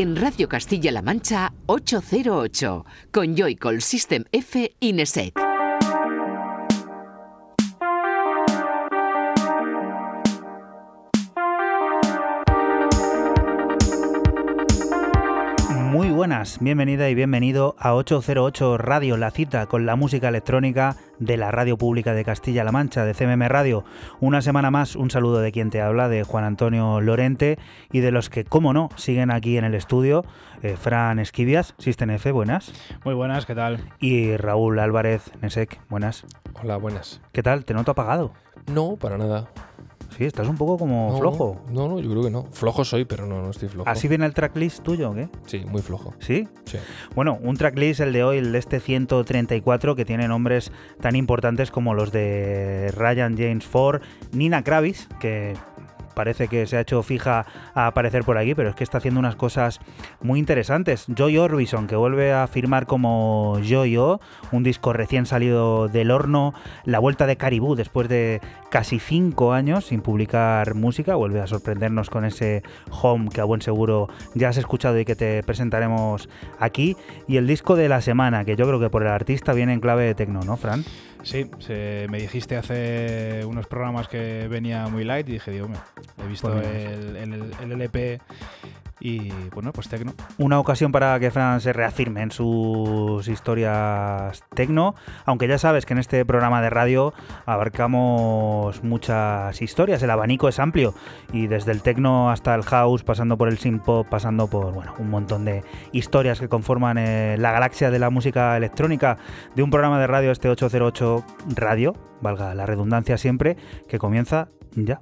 En Radio Castilla-La Mancha 808 con Joycall System F Inesec. Buenas, bienvenida y bienvenido a 808 Radio, la cita con la música electrónica de la Radio Pública de Castilla-La Mancha, de CMM Radio. Una semana más, un saludo de quien te habla, de Juan Antonio Lorente y de los que, como no, siguen aquí en el estudio, eh, Fran Esquivias, System F, buenas. Muy buenas, ¿qué tal? Y Raúl Álvarez Nesek, buenas. Hola, buenas. ¿Qué tal? ¿Te noto apagado? No, para nada. Sí, estás un poco como flojo. No, no, yo creo que no. Flojo soy, pero no, no estoy flojo. ¿Así viene el tracklist tuyo o qué? Sí, muy flojo. ¿Sí? Sí. Bueno, un tracklist, el de hoy, el de este 134, que tiene nombres tan importantes como los de Ryan James Ford, Nina Kravis, que parece que se ha hecho fija a aparecer por aquí, pero es que está haciendo unas cosas muy interesantes. Joy Orbison, que vuelve a firmar como Joy-O, un disco recién salido del horno, la vuelta de Caribou después de casi cinco años sin publicar música, vuelve a sorprendernos con ese home que a buen seguro ya has escuchado y que te presentaremos aquí, y el disco de la semana, que yo creo que por el artista viene en clave de tecno, ¿no, Fran? Sí, me dijiste hace unos programas que venía muy light y dije, Dios mío, he visto pues el, el, LP y bueno, pues tecno. Una ocasión para que Fran se reafirme en sus historias tecno, aunque ya sabes que en este programa de radio abarcamos muchas historias, el abanico es amplio y desde el tecno hasta el house, pasando por el synth pasando por bueno, un montón de historias que conforman eh, la galaxia de la música electrónica de un programa de radio este 808 Radio, valga la redundancia siempre, que comienza ya.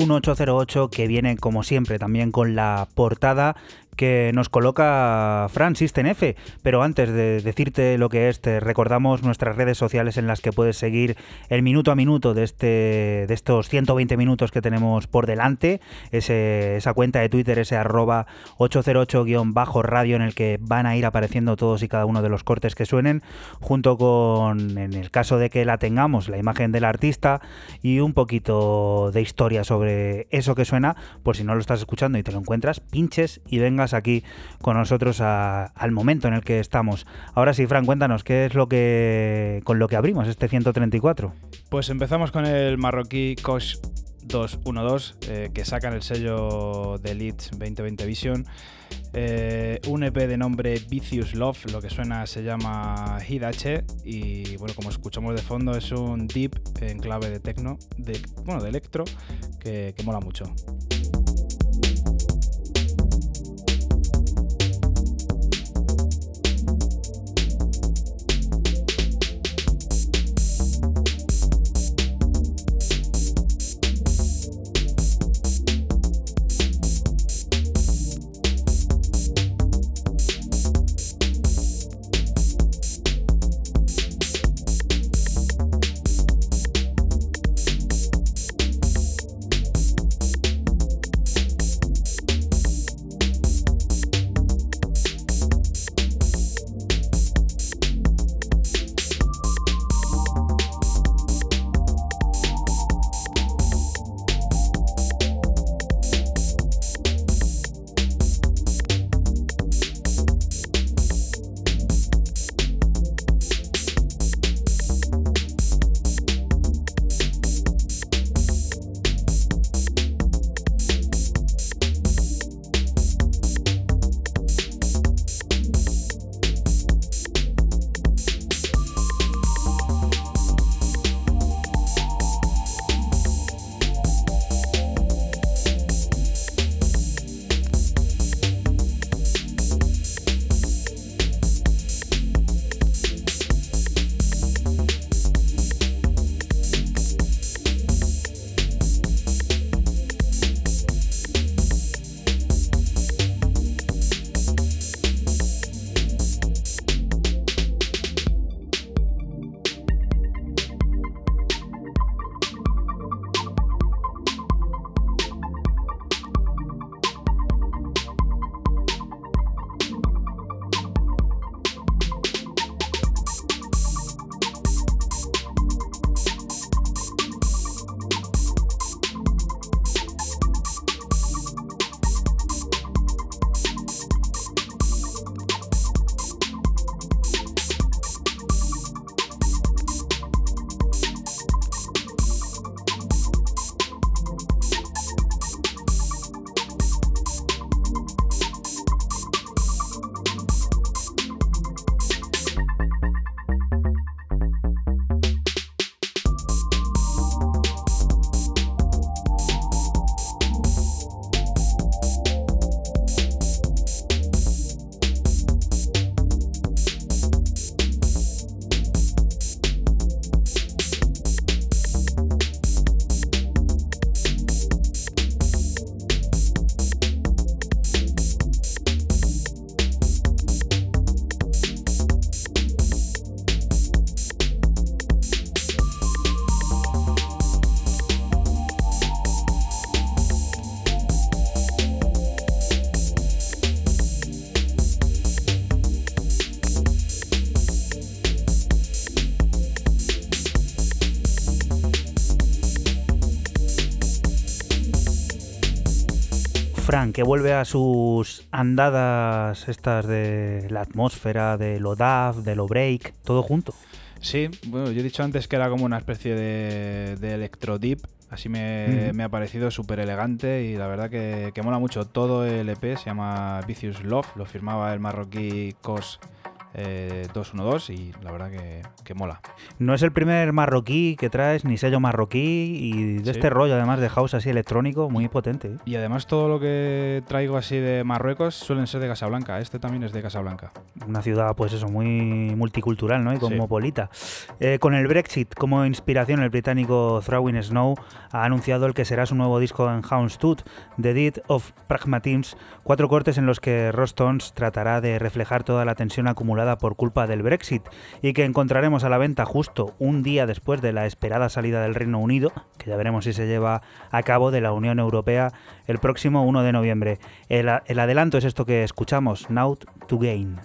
1808 que viene como siempre también con la portada que nos coloca Fran System F. Pero antes de decirte lo que es, te recordamos nuestras redes sociales en las que puedes seguir el minuto a minuto de, este, de estos 120 minutos que tenemos por delante. esa cuenta de Twitter, ese arroba 808-radio en el que van a ir apareciendo todos y cada uno de los cortes que suenen, junto con, en el caso de que la tengamos, la imagen del artista y un poquito de historia sobre eso que suena, por si no lo estás escuchando y te lo encuentras, pinches y vengas aquí con nosotros al momento en el que estamos. Ahora sí, Fran, cuéntanos, ¿qué es lo que con lo que abrimos este 134? Pues empezamos con el marroquí Kosh 212, eh, que sacan el sello de Elite 2020 Vision. Eh, un EP de nombre Vicious Love, lo que suena se llama Hidache y bueno, como escuchamos de fondo es un deep en clave de techno, de, bueno, de electro, que mola mucho. Que vuelve a sus andadas estas de la atmósfera, de lo DAF, de lo break, todo junto. Sí, bueno, yo he dicho antes que era como una especie de, de electro deep, así me, ha parecido súper elegante y la verdad que, que mola mucho. Todo el EP se llama Vicious Love, lo firmaba el marroquí Cos eh, 212 y la verdad que, que mola. No es el primer marroquí que traes, ni sello marroquí, y de Sí. este rollo además de house así electrónico, muy potente. ¿eh? Y además todo lo que traigo así de Marruecos suelen ser de Casablanca, este también es de Casablanca. Una ciudad, pues eso, muy multicultural, ¿no? Y Sí. cosmopolita. Eh, con el Brexit como inspiración, el británico Throwing Snow ha anunciado el que será su nuevo disco en Houndstooth, The Deed of Pragmatism, cuatro cortes en los que Rostons tratará de reflejar toda la tensión acumulada por culpa del Brexit y que encontraremos a la venta justo un día después de la esperada salida del Reino Unido, que ya veremos si se lleva a cabo de la Unión Europea el próximo 1 de noviembre. El, adelanto es esto que escuchamos, Now to Gain.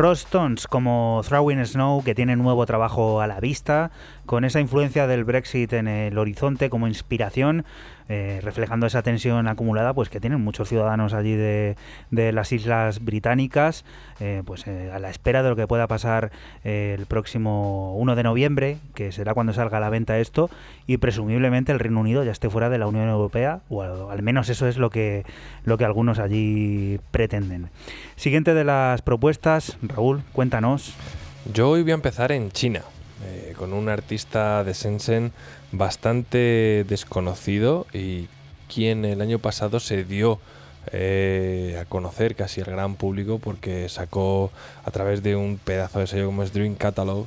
Rostons como Throwing Snow, que tiene nuevo trabajo a la vista, con esa influencia del Brexit en el horizonte como inspiración. Eh, reflejando esa tensión acumulada pues que tienen muchos ciudadanos allí de, las islas británicas, eh, pues a la espera de lo que pueda pasar el próximo 1 de noviembre, que será cuando salga a la venta esto, y presumiblemente el Reino Unido ya esté fuera de la Unión Europea, o al menos eso es lo que, lo que algunos allí pretenden. Siguiente de las propuestas, Raúl, cuéntanos. Yo hoy voy a empezar en China, eh, con un artista de Shenzhen bastante desconocido y quien el año pasado se dio eh, a conocer casi al gran público porque sacó a través de un pedazo de sello como es Dream Catalog,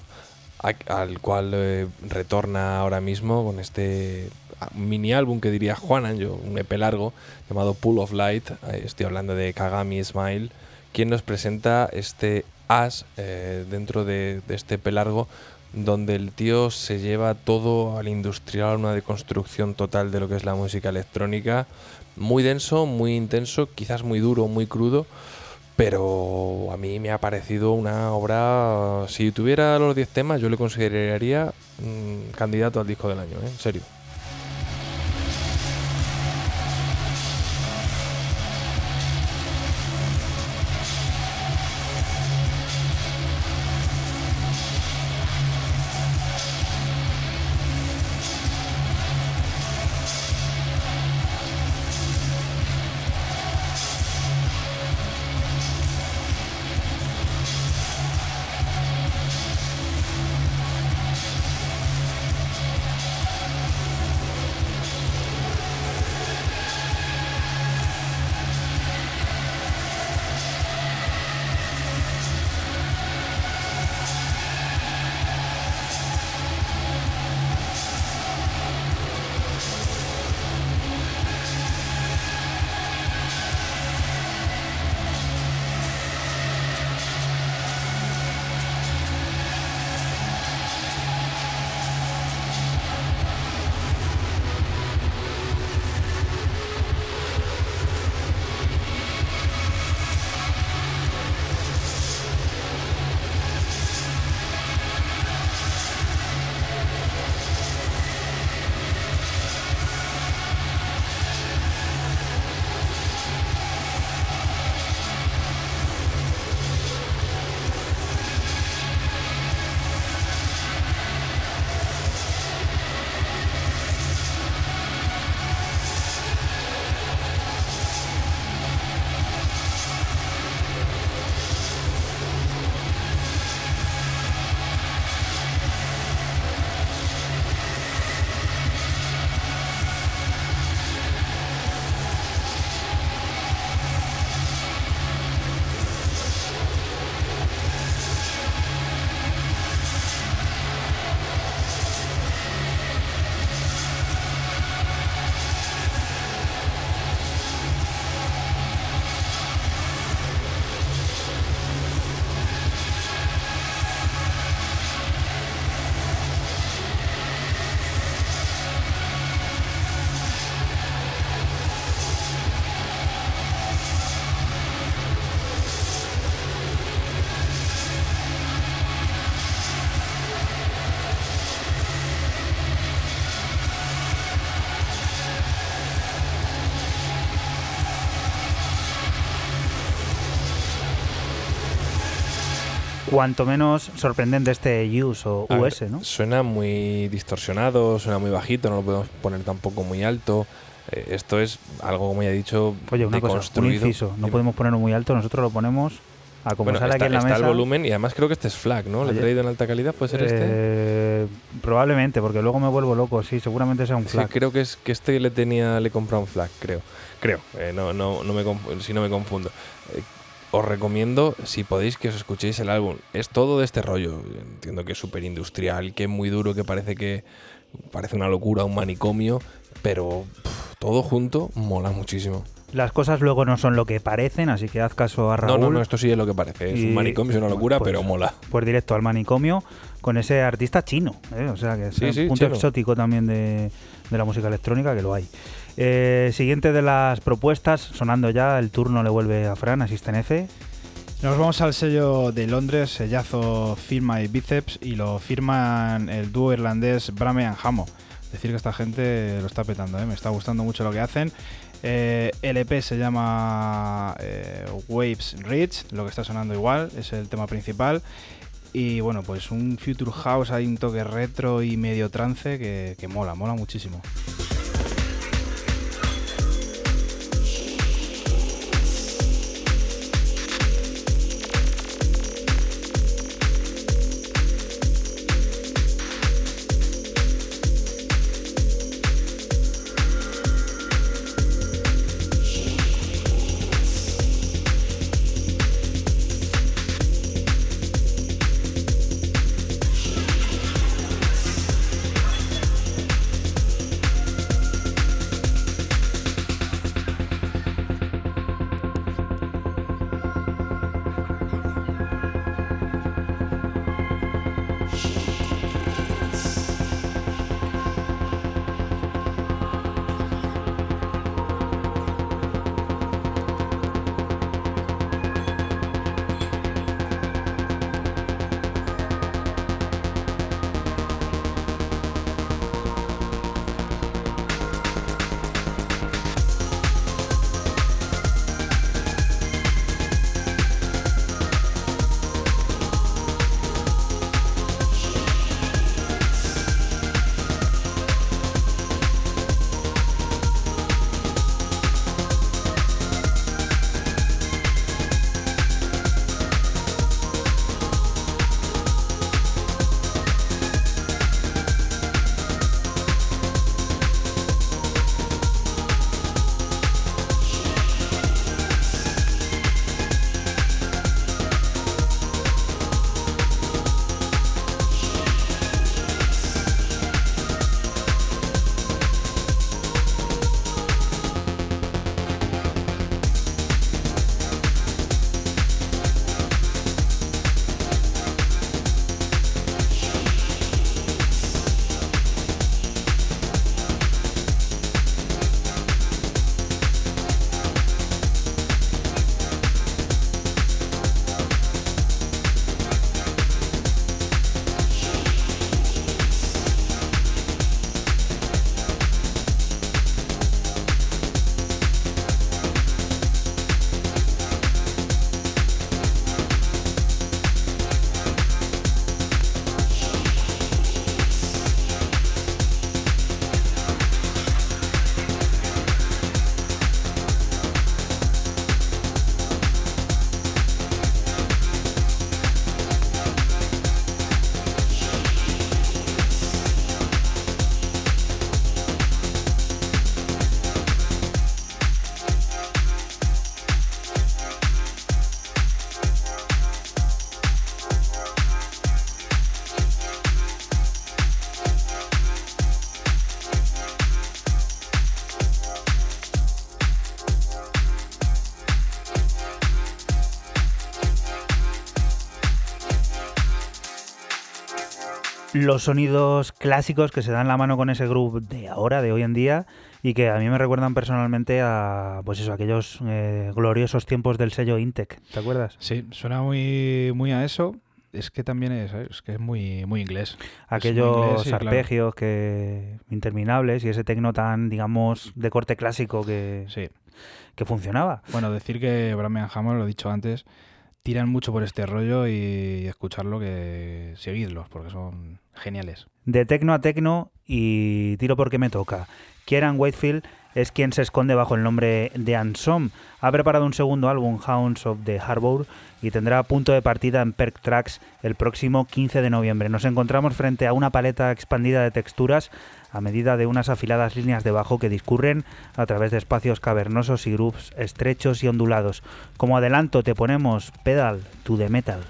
al cual eh, retorna ahora mismo con este mini álbum que diría Juan yo, un EP largo llamado Pool of Light, estoy hablando de Kagami Smile, quien nos presenta este As eh, dentro de, este pelargo donde el tío se lleva todo al industrial, una deconstrucción total de lo que es la música electrónica, muy denso, muy intenso, quizás muy duro, muy crudo, pero a mí me ha parecido una obra, si tuviera los 10 temas, yo le consideraría mm, candidato al disco del año, ¿eh? en serio. Cuanto menos sorprendente este use o US, ¿no? Suena muy distorsionado, suena muy bajito, no lo podemos poner tampoco muy alto. Eh, esto es algo, como ya he dicho, Oye, una cosa, un inciso, no podemos ponerlo muy alto, nosotros lo ponemos a como sale aquí en la está mesa. el volumen y además creo que este es FLAC, ¿no? ¿Le he traído en alta calidad? ¿Puede ser este? Eh, probablemente, porque luego me vuelvo loco, sí, seguramente sea un FLAC. Sí, creo que es que este le tenía, le he comprado un FLAC, creo. Creo, eh, no, no, no me si no me confundo os recomiendo, si podéis, que os escuchéis el álbum. Es todo de este rollo. Entiendo que es súper industrial, que es muy duro, que parece que parece una locura, un manicomio, pero todo junto mola muchísimo. Las cosas luego no son lo que parecen, así que haz caso a Raúl. No, no, no, esto sí es lo que parece. Es un manicomio, es una locura, pues, pero mola. Pues directo al manicomio con ese artista chino, ¿eh? o sea que es un punto exótico también de, de la música electrónica, que lo hay. Eh, siguiente de las propuestas, sonando ya, el turno le vuelve a Fran, asisten F. Nos vamos al sello de Londres, sellazo Firma y Biceps, y lo firman el dúo irlandés Brame and Hamo. decir que esta gente lo está petando, ¿eh? me está gustando mucho lo que hacen. Eh, el EP se llama eh, Waves Rich, lo que está sonando igual, es el tema principal. Y bueno, pues un Future House, hay un toque retro y medio trance que mola, mola muchísimo. Los sonidos clásicos que se dan la mano con ese groove de ahora, de hoy en día, y que a mí me recuerdan personalmente a pues eso, aquellos eh, gloriosos tiempos del sello Intec, ¿te acuerdas? Sí, suena muy, muy a eso. Es que también es, es que es muy, muy inglés. Aquellos arpegios que interminables y ese tecno tan, digamos, de corte clásico que, sí. que funcionaba. Bueno, decir que Bramian Hammer, lo he dicho antes, tiran mucho por este rollo y escucharlo que seguidlos, porque son geniales. De tecno a tecno y tiro porque me toca. Kieran Whitefield es quien se esconde bajo el nombre de Ansom. Ha preparado un segundo álbum, Hounds of the Harbour, y tendrá punto de partida en Perk Tracks el próximo 15 de noviembre. Nos encontramos frente a una paleta expandida de texturas a medida de unas afiladas líneas de bajo que discurren a través de espacios cavernosos y grooves estrechos y ondulados. Como adelanto te ponemos Pedal to the Metal.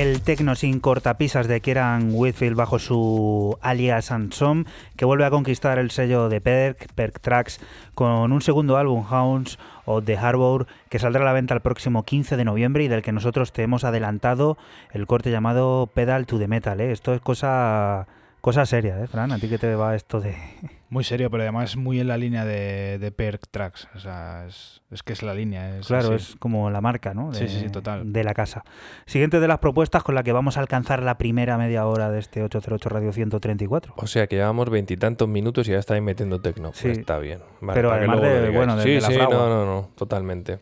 El tecno sin cortapisas de Kieran Whitfield bajo su alias Ansom, que vuelve a conquistar el sello de Perk, Perk Tracks, con un segundo álbum, Hounds of the Harbour, que saldrá a la venta el próximo 15 de noviembre y del que nosotros te hemos adelantado el corte llamado Pedal to the Metal. ¿eh? Esto es cosa, cosa seria, ¿eh, Fran? ¿A ti que te va esto de...? Muy serio, pero además muy en la línea de, de Perk Tracks. O sea, es, que es la línea. claro, es como la marca, ¿no? sí, sí, total. De la casa. Siguiente de las propuestas con la que vamos a alcanzar la primera media hora de este 808 Radio 134. O sea que llevamos veintitantos minutos y ya estáis metiendo tecno. Pues sí. está bien. pero además de, bueno, de, sí, la sí, no, no, no, totalmente.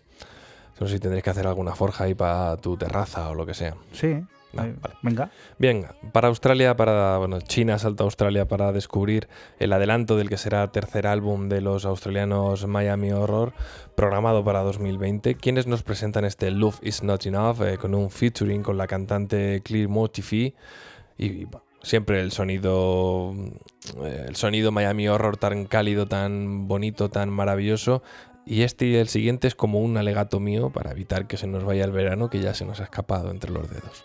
No sé si tendréis que hacer alguna forja ahí para tu terraza o lo que sea. Sí. Venga. Bien, para Australia, para bueno, China salta a Australia para descubrir el adelanto del que será tercer álbum de los australianos Miami Horror, programado para 2020. Quienes nos presentan este Love Is Not Enough eh, con un featuring con la cantante Clear Motifi y siempre el sonido eh, el sonido Miami Horror tan cálido, tan bonito, tan maravilloso. Y este y el siguiente es como un alegato mío para evitar que se nos vaya el verano que ya se nos ha escapado entre los dedos.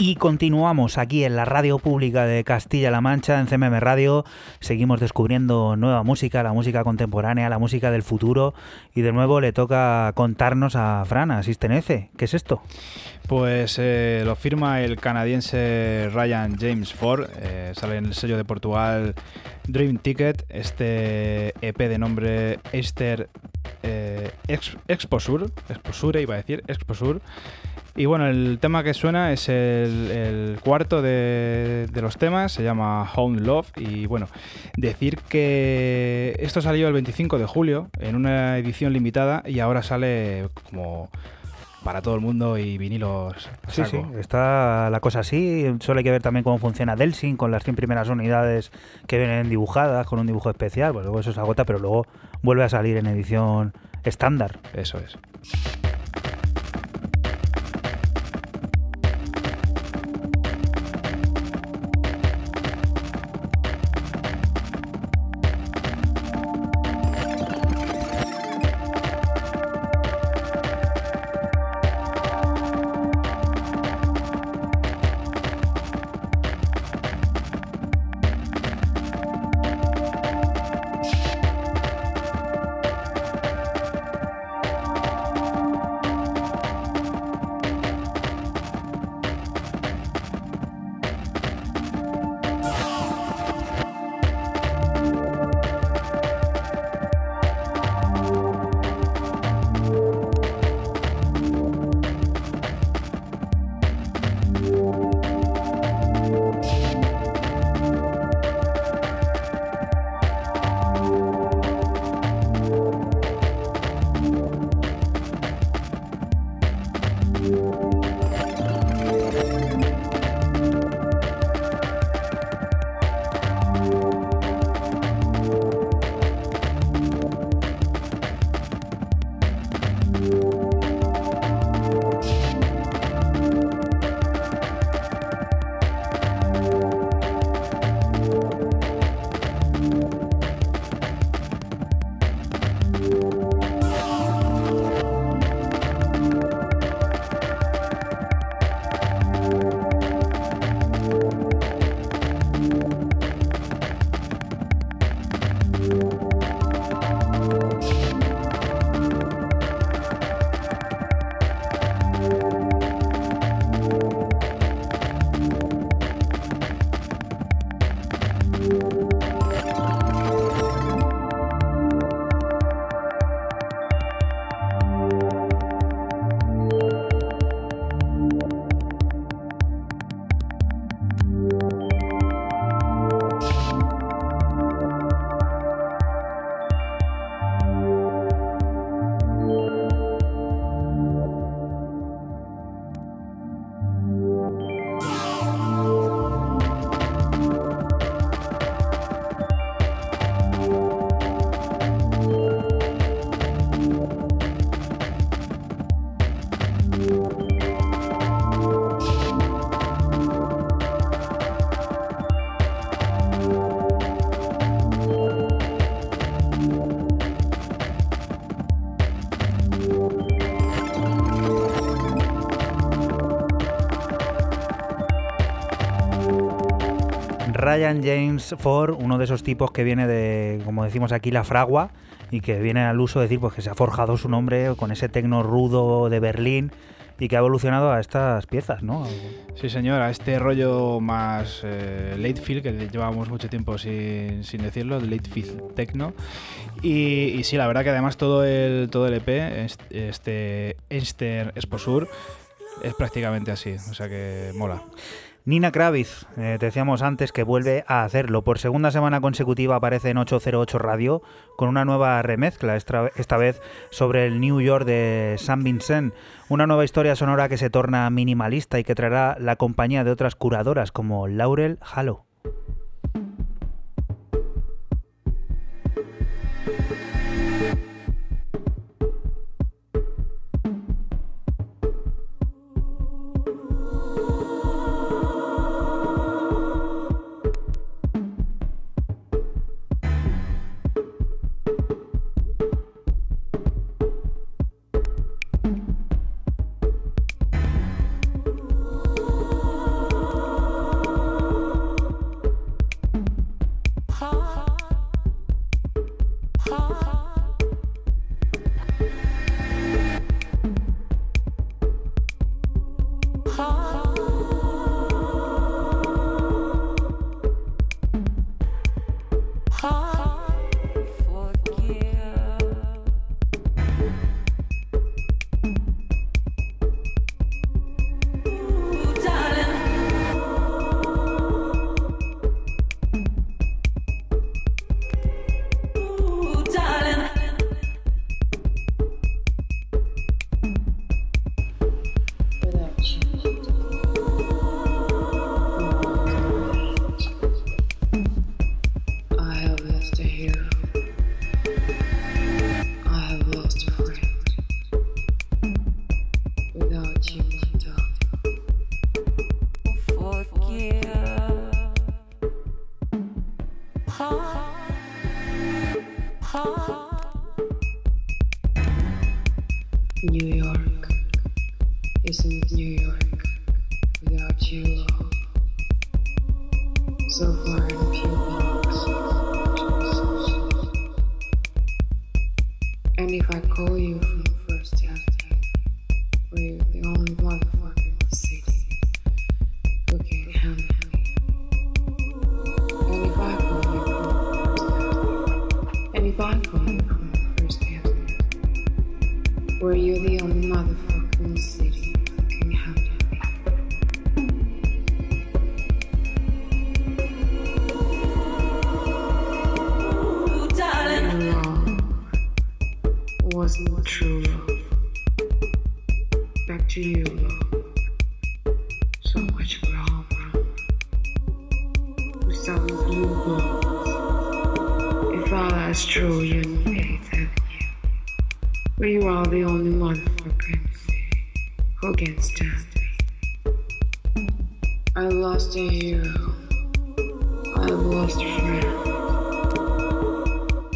Y continuamos aquí en la radio pública de Castilla-La Mancha, en CMM Radio. Seguimos descubriendo nueva música, la música contemporánea, la música del futuro. Y de nuevo le toca contarnos a Fran, a. ¿Qué es esto? Pues eh, lo firma el canadiense Ryan James Ford. Eh, sale en el sello de Portugal Dream Ticket. Este EP de nombre Esther eh, Exposure. Exposure iba a decir, Exposure Y bueno, el tema que suena es el, cuarto de, de, los temas, se llama Home Love. Y bueno, decir que esto salió el 25 de julio en una edición limitada y ahora sale como para todo el mundo y vinilos. Sí, sí, está la cosa así. Solo hay que ver también cómo funciona Delsing con las 100 primeras unidades que vienen dibujadas con un dibujo especial. Pues luego eso se agota, pero luego vuelve a salir en edición estándar. Eso es. Ryan James Ford, uno de esos tipos que viene de, como decimos aquí, la fragua y que viene al uso de decir pues, que se ha forjado su nombre con ese tecno rudo de Berlín y que ha evolucionado a estas piezas, ¿no? Sí, señor, a este rollo más eh, late feel que llevamos mucho tiempo sin, sin decirlo, late feel techno. Y, sí, la verdad que además todo el, todo el EP, este Einstein Exposure, es prácticamente así, o sea que mola. Nina Kravitz, eh, decíamos antes que vuelve a hacerlo. Por segunda semana consecutiva aparece en 808 Radio con una nueva remezcla, esta vez sobre el New York de San Vincent. Una nueva historia sonora que se torna minimalista y que traerá la compañía de otras curadoras como Laurel Halo.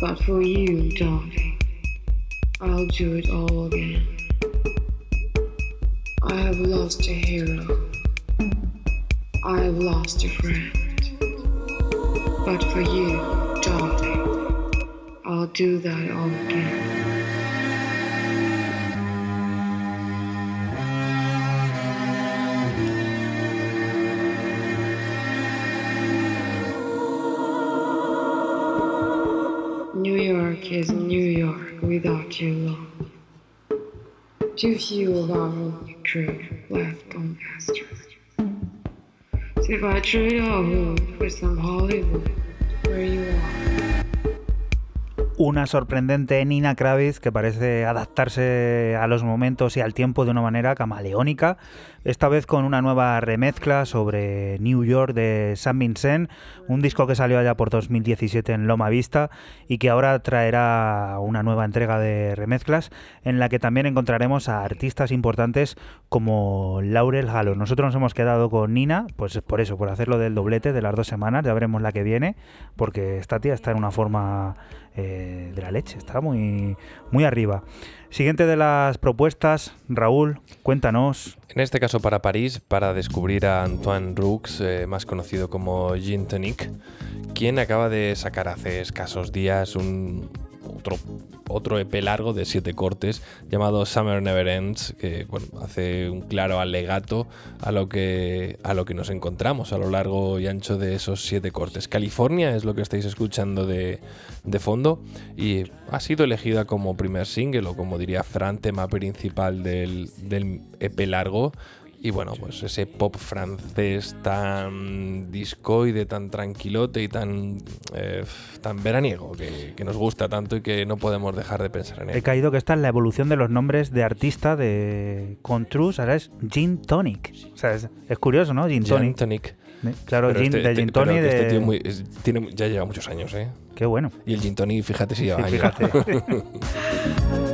But for you, darling, I'll do it all again. I have lost a hero. I have lost a friend. But for you, darling, I'll do that all again. is New York without you long. Too few of our own crew left on Astros. So if I trade our home for some Hollywood, where you are. Una sorprendente Nina Kravitz que parece adaptarse a los momentos y al tiempo de una manera camaleónica, esta vez con una nueva remezcla sobre New York de San Vincent, un disco que salió allá por 2017 en Loma Vista y que ahora traerá una nueva entrega de remezclas en la que también encontraremos a artistas importantes como Laurel Halo. Nosotros nos hemos quedado con Nina, pues por eso, por hacerlo del doblete de las dos semanas, ya veremos la que viene, porque esta tía está en una forma eh, de la leche, está muy, muy arriba. Siguiente de las propuestas, Raúl, cuéntanos. En este caso para París, para descubrir a Antoine Roux, eh, más conocido como Gin Tonic, quien acaba de sacar hace escasos días un, otro, EP largo de siete cortes llamado Summer Never Ends, que bueno, hace un claro alegato a lo, que, a lo que nos encontramos a lo largo y ancho de esos siete cortes. California es lo que estáis escuchando de, fondo y ha sido elegida como primer single o como diría Fran, tema principal del, del EP largo y bueno, pues ese pop francés tan discoide, tan tranquilote y tan, eh, tan veraniego que, nos gusta tanto y que no podemos dejar de pensar en él. He caído que esta es la evolución de los nombres de artista de Contrus, ahora es Gin Tonic. O sea, es, curioso, ¿no? Gin Tonic. Gin Tonic. Claro, gin, este, de este, Gin Tonic. Este tiene, ya lleva muchos años, ¿eh? Qué bueno. Y el Gin Tonic, fíjate si lleva años.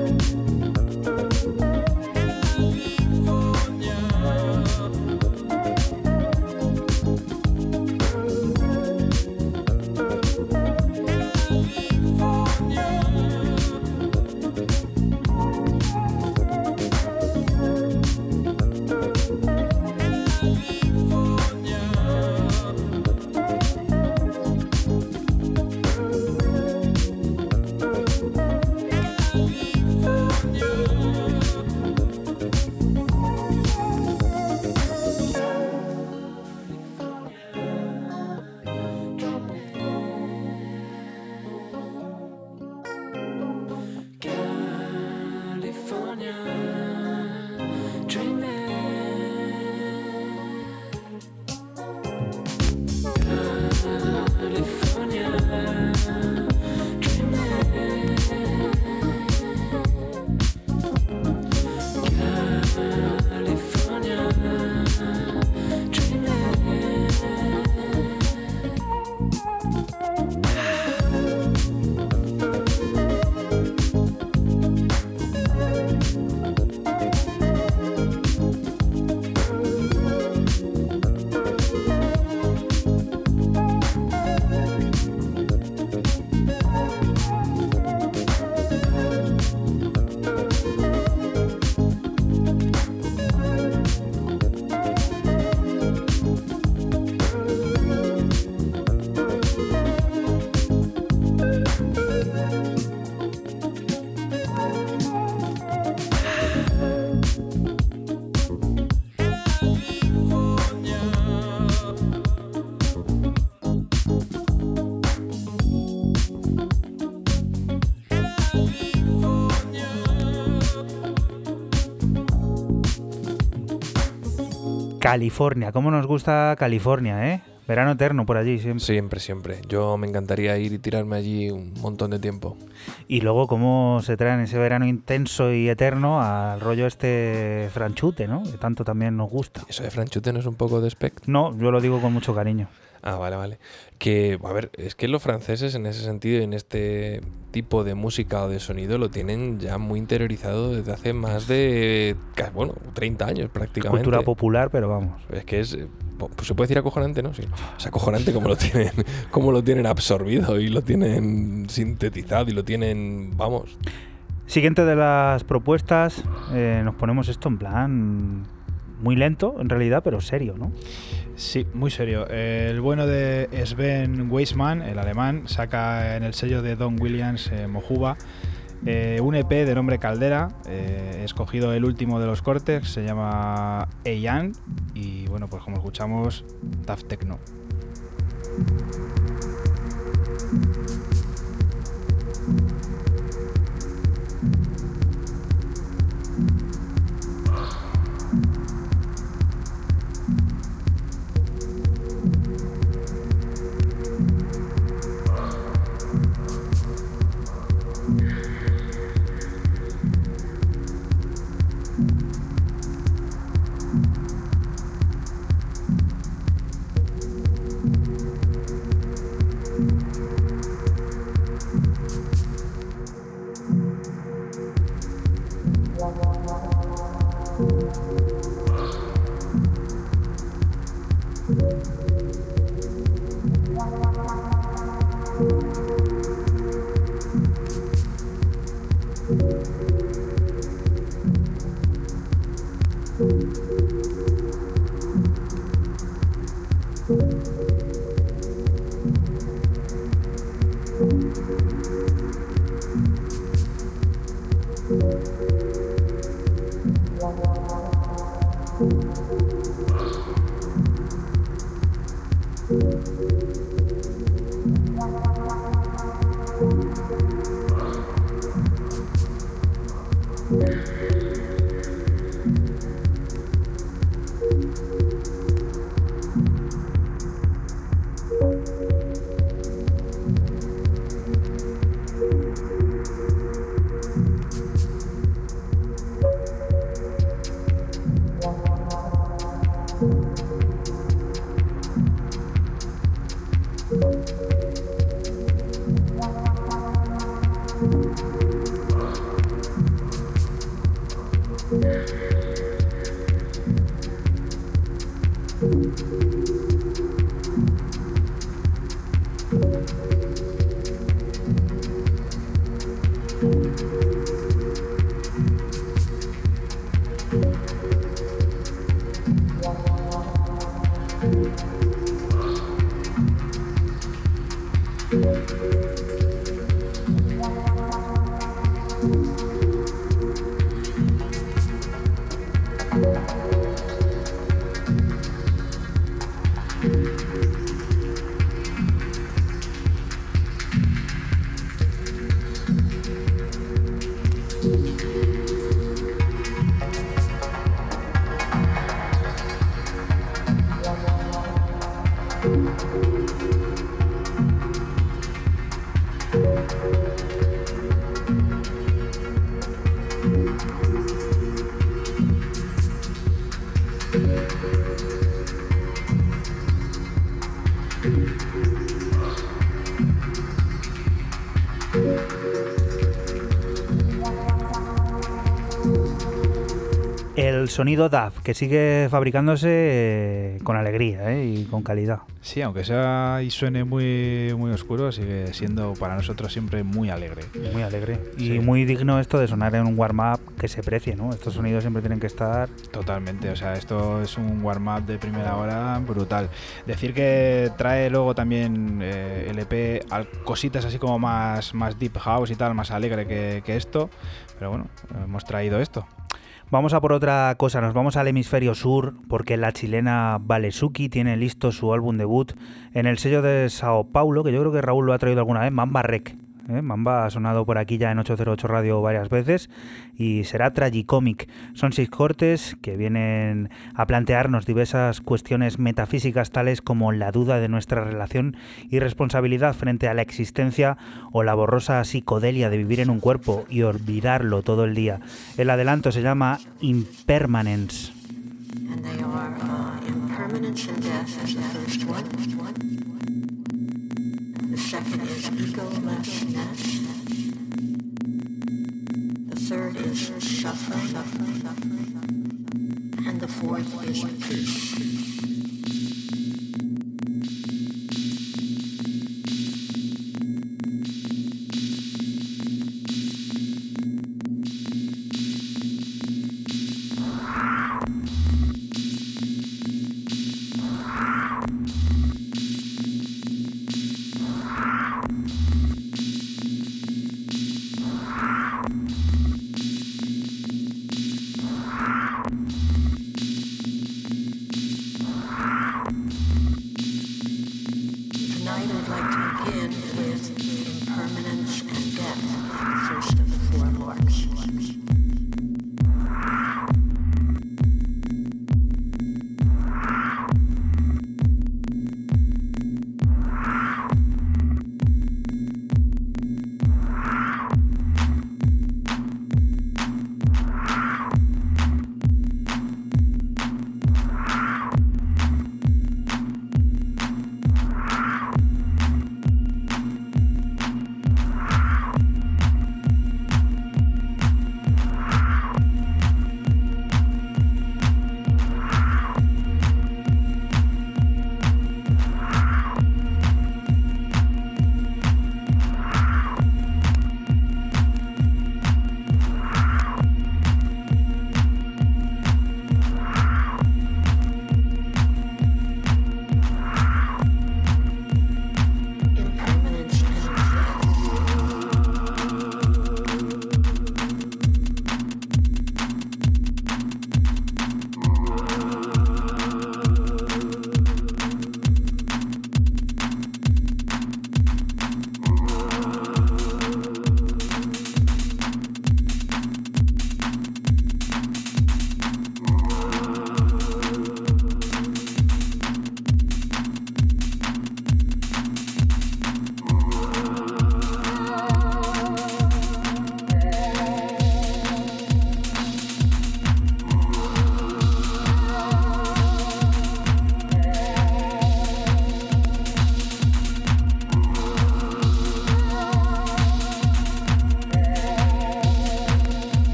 California, ¿cómo nos gusta California, eh? Verano eterno por allí siempre. Siempre, siempre. Yo me encantaría ir y tirarme allí un montón de tiempo. Y luego cómo se traen ese verano intenso y eterno al rollo este franchute, ¿no? Que tanto también nos gusta. ¿Eso de franchute no es un poco de spec? No, yo lo digo con mucho cariño. Ah, vale, vale. Que, a ver, es que los franceses en ese sentido, en este tipo de música o de sonido, lo tienen ya muy interiorizado desde hace más de, bueno, 30 años prácticamente. Cultura popular, pero vamos. Es que es, pues se puede decir acojonante, ¿no? Sí. Es acojonante como lo tienen, como lo tienen absorbido y lo tienen sintetizado y lo tienen, vamos. Siguiente de las propuestas, eh, nos ponemos esto en plan muy lento en realidad, pero serio, ¿no? Sí, muy serio. El bueno de Sven Weisman, el alemán, saca en el sello de Don Williams eh, Mojuba eh, un EP de nombre Caldera. Eh, he escogido el último de los cortes, se llama Eyan y bueno, pues como escuchamos, Daft Techno. sonido DAF, que sigue fabricándose eh, con alegría eh, y con calidad. Sí, aunque sea y suene muy, muy oscuro, sigue siendo para nosotros siempre muy alegre. Muy alegre. Y muy digno esto de sonar en un warm-up que se precie, ¿no? Estos sonidos siempre tienen que estar... Totalmente, o sea, esto es un warm-up de primera hora brutal. Decir que trae luego también eh, el EP cositas así como más, más deep house y tal, más alegre que, que esto, pero bueno, hemos traído esto. Vamos a por otra cosa, nos vamos al hemisferio sur porque la chilena Valesuki tiene listo su álbum debut en el sello de Sao Paulo, que yo creo que Raúl lo ha traído alguna vez, Mamba Rec. ¿Eh? Mamba ha sonado por aquí ya en 808 Radio varias veces y será Tragicomic. Son seis cortes que vienen a plantearnos diversas cuestiones metafísicas tales como la duda de nuestra relación y responsabilidad frente a la existencia o la borrosa psicodelia de vivir en un cuerpo y olvidarlo todo el día. El adelanto se llama Impermanence. Second is egolessness. The third is suffering. And the fourth is peace.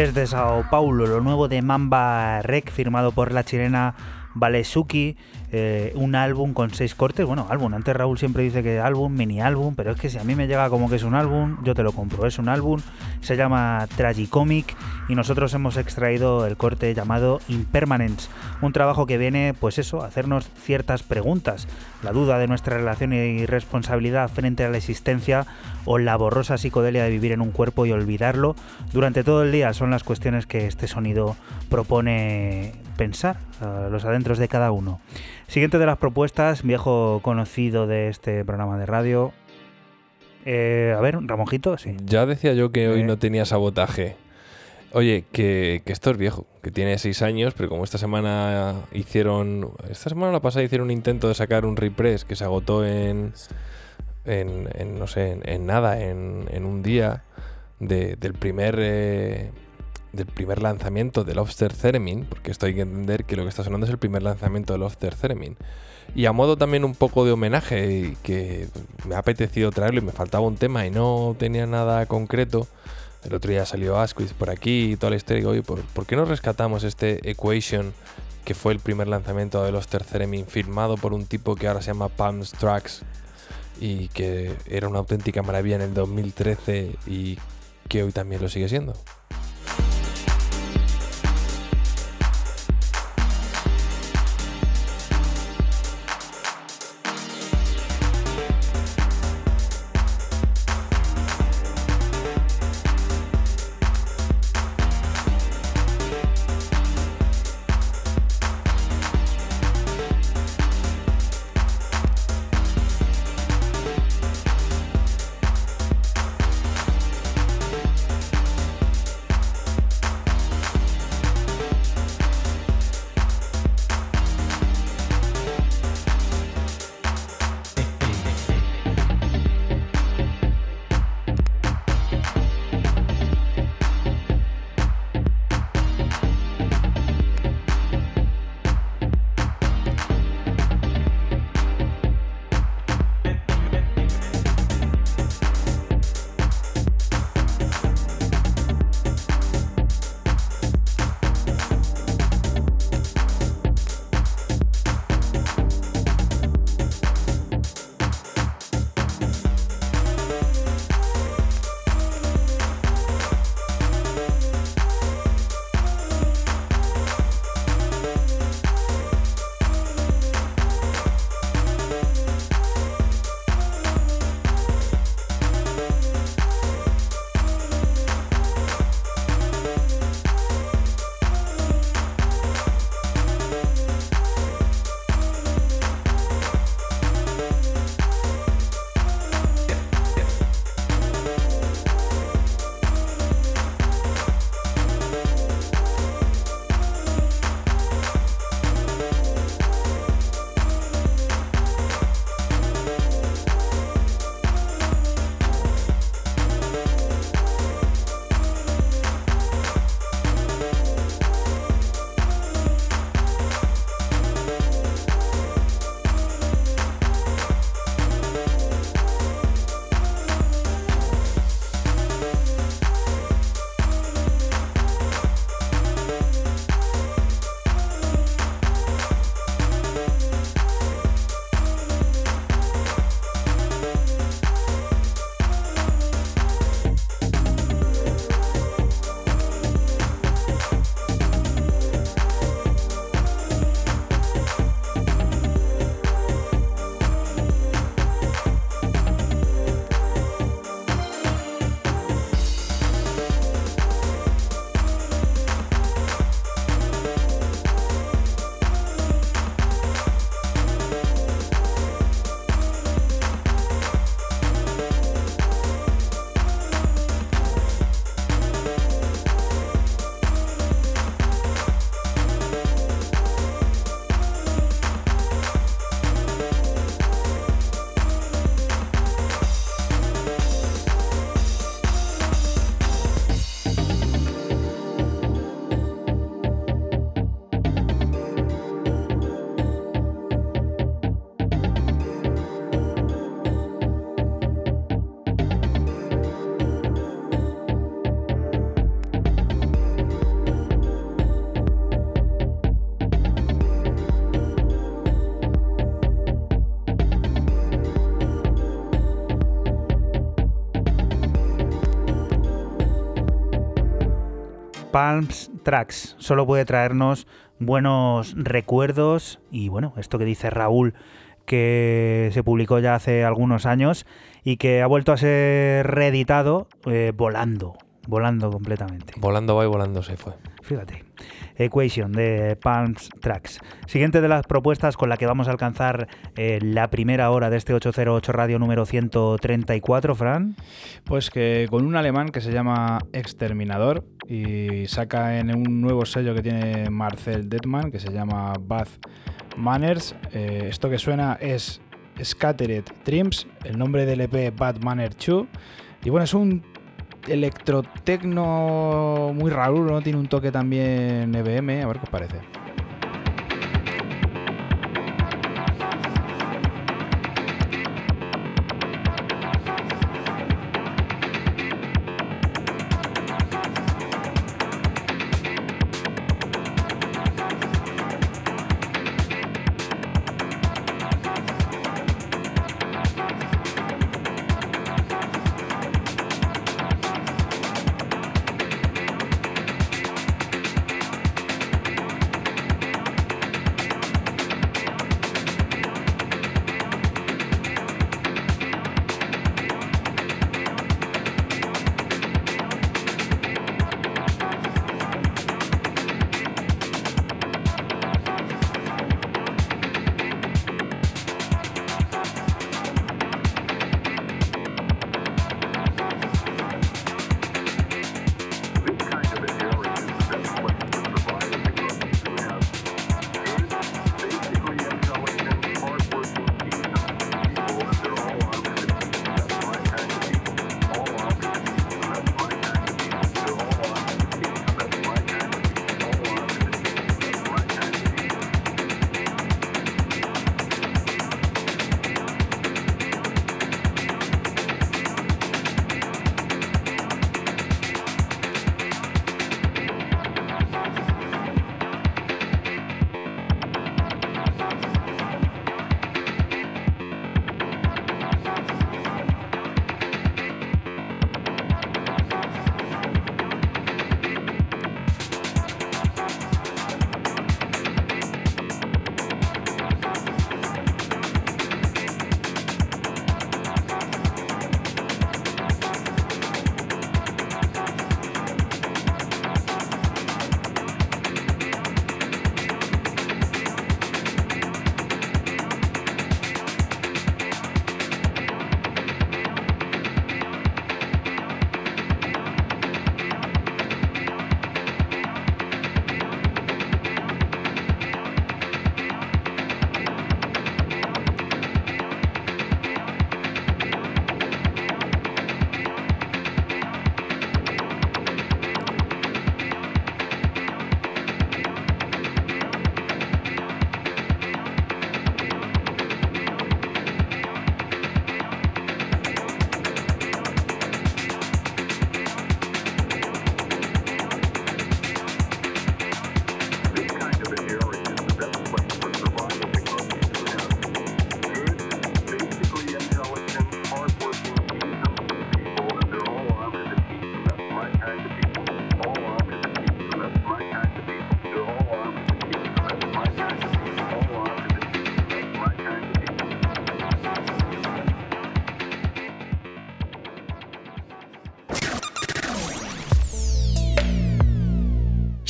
Desde Sao Paulo, lo nuevo de Mamba Rec, firmado por la chilena Valesuki, eh, un álbum con seis cortes. Bueno, álbum. Antes Raúl siempre dice que álbum, mini álbum, pero es que si a mí me llega como que es un álbum, yo te lo compro. Es un álbum, se llama Tragicomic y nosotros hemos extraído el corte llamado Impermanence. Un trabajo que viene, pues eso, a hacernos ciertas preguntas. La duda de nuestra relación y responsabilidad frente a la existencia o la borrosa psicodelia de vivir en un cuerpo y olvidarlo durante todo el día son las cuestiones que este sonido propone pensar a los adentros de cada uno. Siguiente de las propuestas, viejo conocido de este programa de radio. Eh, a ver, Ramonjito, sí. Ya decía yo que hoy eh. no tenía sabotaje. Oye, que, esto es viejo, que tiene seis años, pero como esta semana hicieron. Esta semana la pasada hicieron un intento de sacar un repress que se agotó en. en, no sé, en, nada, en, un día del primer. Eh, del primer lanzamiento del Lobster Theremin, porque esto hay que entender que lo que está sonando es el primer lanzamiento del Lobster Theremin. Y a modo también un poco de homenaje, que me ha apetecido traerlo y me faltaba un tema y no tenía nada concreto. El otro día salió Asquith por aquí y toda la historia. Y digo, oye, ¿por, qué no rescatamos este Equation, que fue el primer lanzamiento de los Theremin, firmado por un tipo que ahora se llama Palms Tracks? y que era una auténtica maravilla en el 2013 y que hoy también lo sigue siendo. Palms Tracks solo puede traernos buenos recuerdos y bueno, esto que dice Raúl que se publicó ya hace algunos años y que ha vuelto a ser reeditado eh, volando, volando completamente. Volando va y volando se fue. Fíjate. Equation de Palms Tracks. Siguiente de las propuestas con la que vamos a alcanzar eh, la primera hora de este 808 Radio número 134, Fran. Pues que con un alemán que se llama Exterminador y saca en un nuevo sello que tiene Marcel Detman que se llama Bath Manners. Eh, esto que suena es Scattered Trims, el nombre del EP Bad Manner 2. Y bueno, es un electrotecno muy raro, ¿no? Tiene un toque también EBM, a ver qué os parece.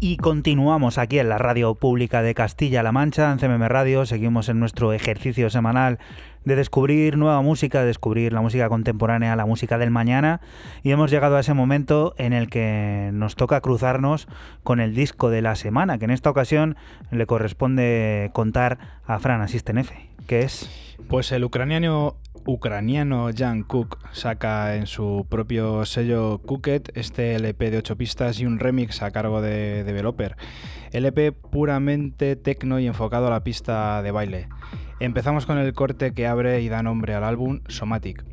Y continuamos aquí en la radio pública de Castilla-La Mancha, en CMM Radio. Seguimos en nuestro ejercicio semanal de descubrir nueva música, de descubrir la música contemporánea, la música del mañana. Y hemos llegado a ese momento en el que nos toca cruzarnos con el disco de la semana, que en esta ocasión le corresponde contar a Fran Asisten F. ¿Qué es? Pues el ucraniano ucraniano Jan Cook saca en su propio sello Cooket este LP de 8 pistas y un remix a cargo de Developer. LP puramente tecno y enfocado a la pista de baile. Empezamos con el corte que abre y da nombre al álbum Somatic.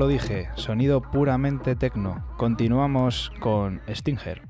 Lo dije, sonido puramente tecno. Continuamos con Stinger.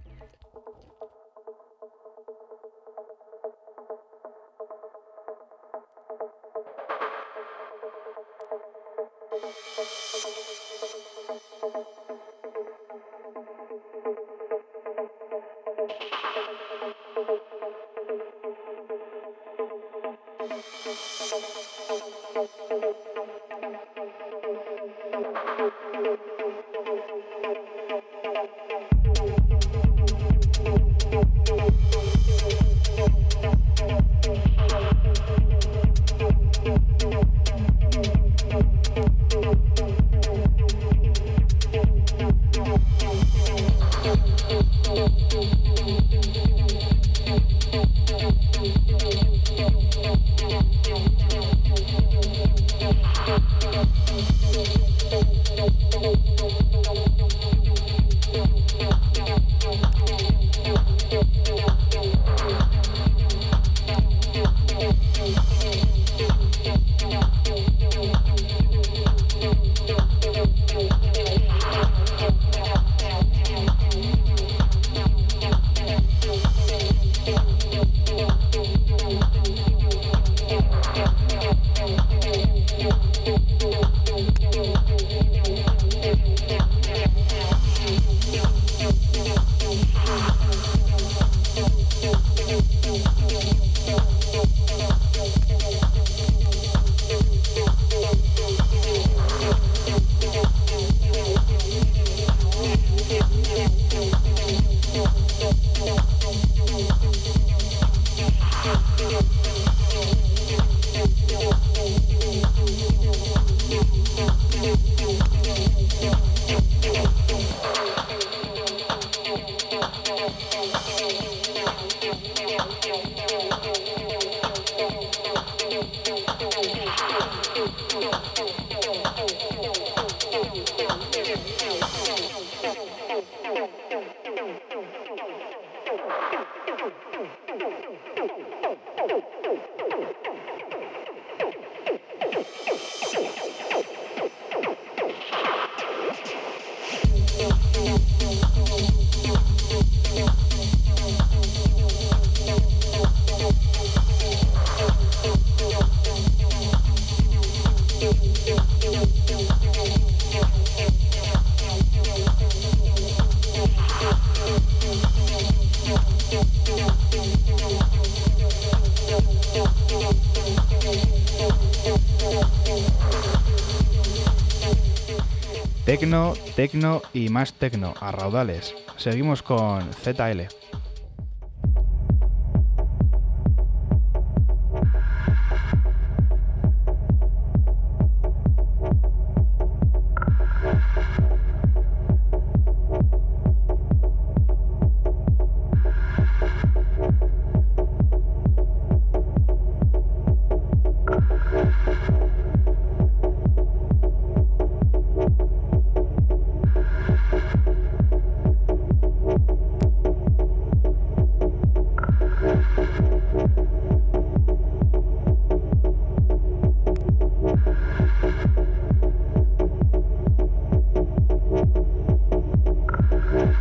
Tecno, y más tecno, a raudales. Seguimos con ZL.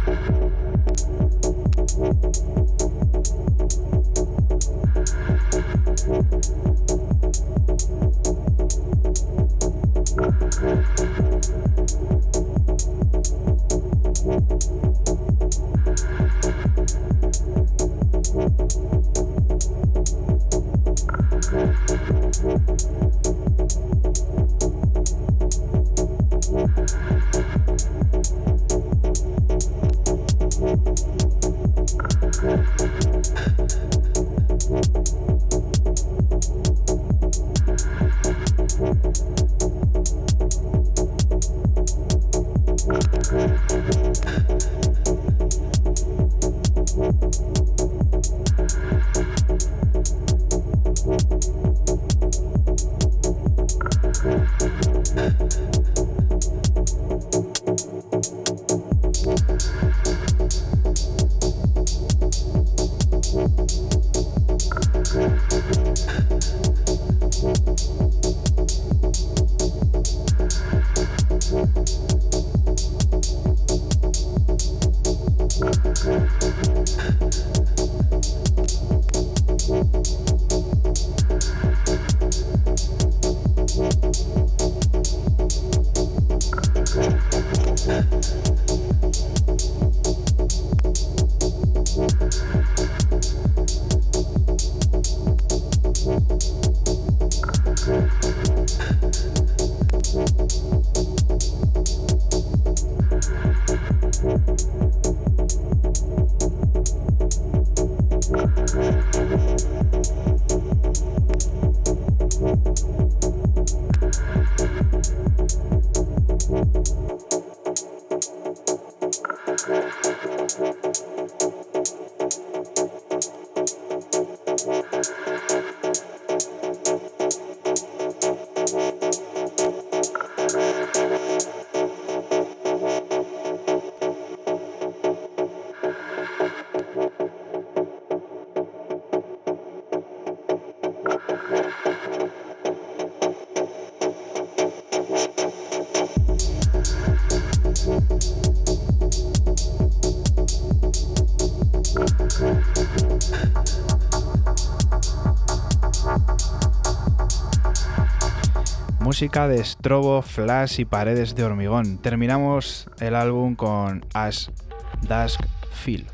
Thank you. Música de estrobo, flash y paredes de hormigón. Terminamos el álbum con Ash Dusk Feel.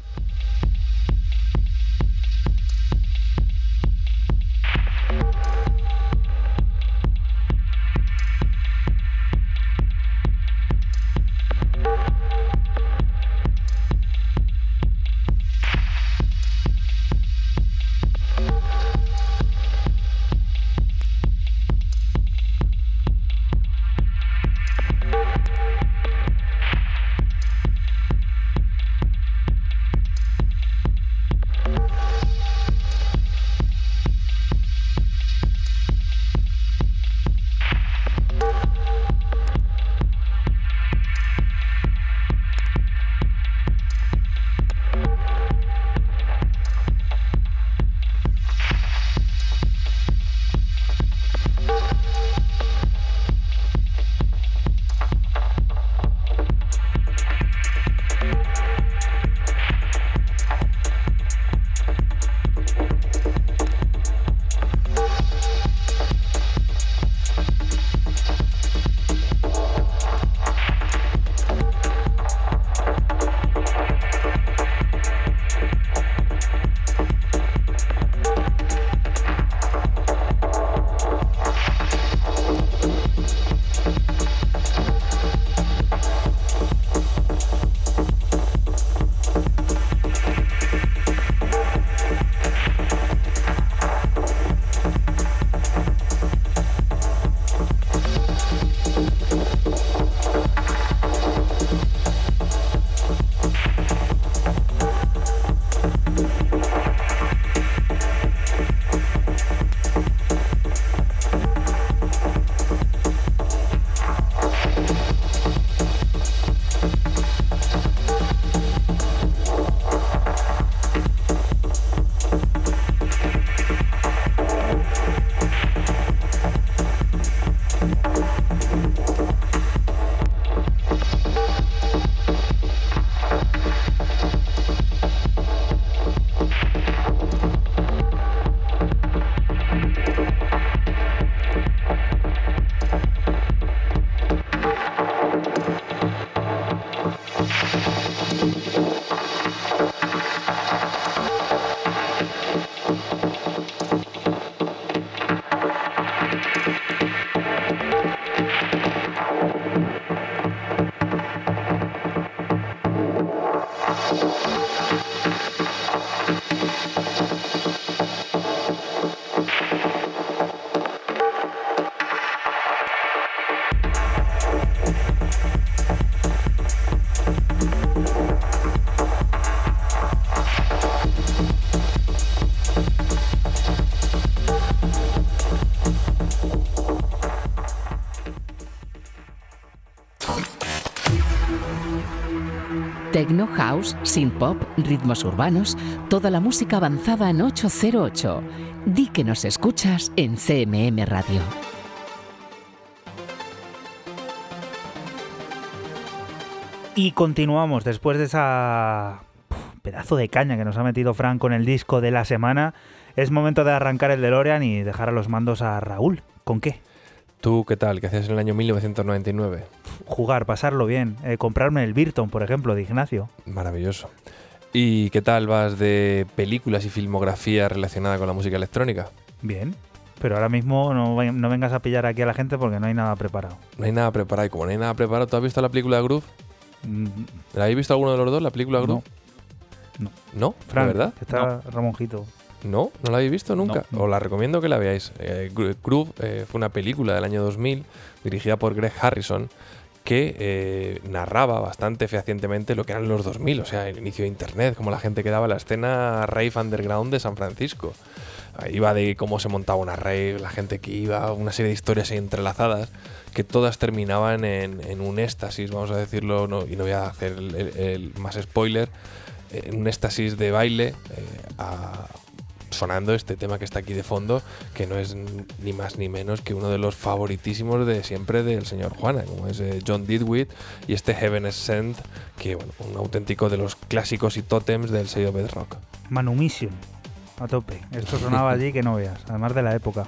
Techno House, Synth Pop, ritmos urbanos, toda la música avanzada en 808. Di que nos escuchas en CMM Radio. Y continuamos después de esa pedazo de caña que nos ha metido Frank con el disco de la semana. Es momento de arrancar el DeLorean y dejar a los mandos a Raúl. ¿Con qué? ¿Tú qué tal? ¿Qué hacías en el año 1999? Jugar, pasarlo bien. Eh, comprarme el Birton, por ejemplo, de Ignacio. Maravilloso. ¿Y qué tal vas de películas y filmografía relacionada con la música electrónica? Bien. Pero ahora mismo no, no vengas a pillar aquí a la gente porque no hay nada preparado. No hay nada preparado. Y como no hay nada preparado, ¿tú has visto la película Groove? Mm, ¿La habéis visto alguno de los dos, la película Groove? No. ¿No? Frank, ¿De verdad? Está Ramonjito. No, no la habéis visto nunca. No, no. Os la recomiendo que la veáis. Eh, Gro- Groove eh, fue una película del año 2000 dirigida por Greg Harrison que eh, narraba bastante fehacientemente lo que eran los 2000, o sea, el inicio de Internet, como la gente quedaba la escena rave underground de San Francisco. Iba de cómo se montaba una rave, la gente que iba, una serie de historias entrelazadas que todas terminaban en, un éxtasis, vamos a decirlo, y no voy a hacer el, más spoiler, en un éxtasis de baile eh, a- sonando este tema que está aquí de fondo, que no es ni más ni menos que uno de los favoritísimos de siempre del señor Juana, como es eh, John Didwitt y este Heaven is Sent, que bueno, un auténtico de los clásicos y tótems del sello Bedrock. Manumission. A tope. Esto sonaba allí que no veas. Además de la época.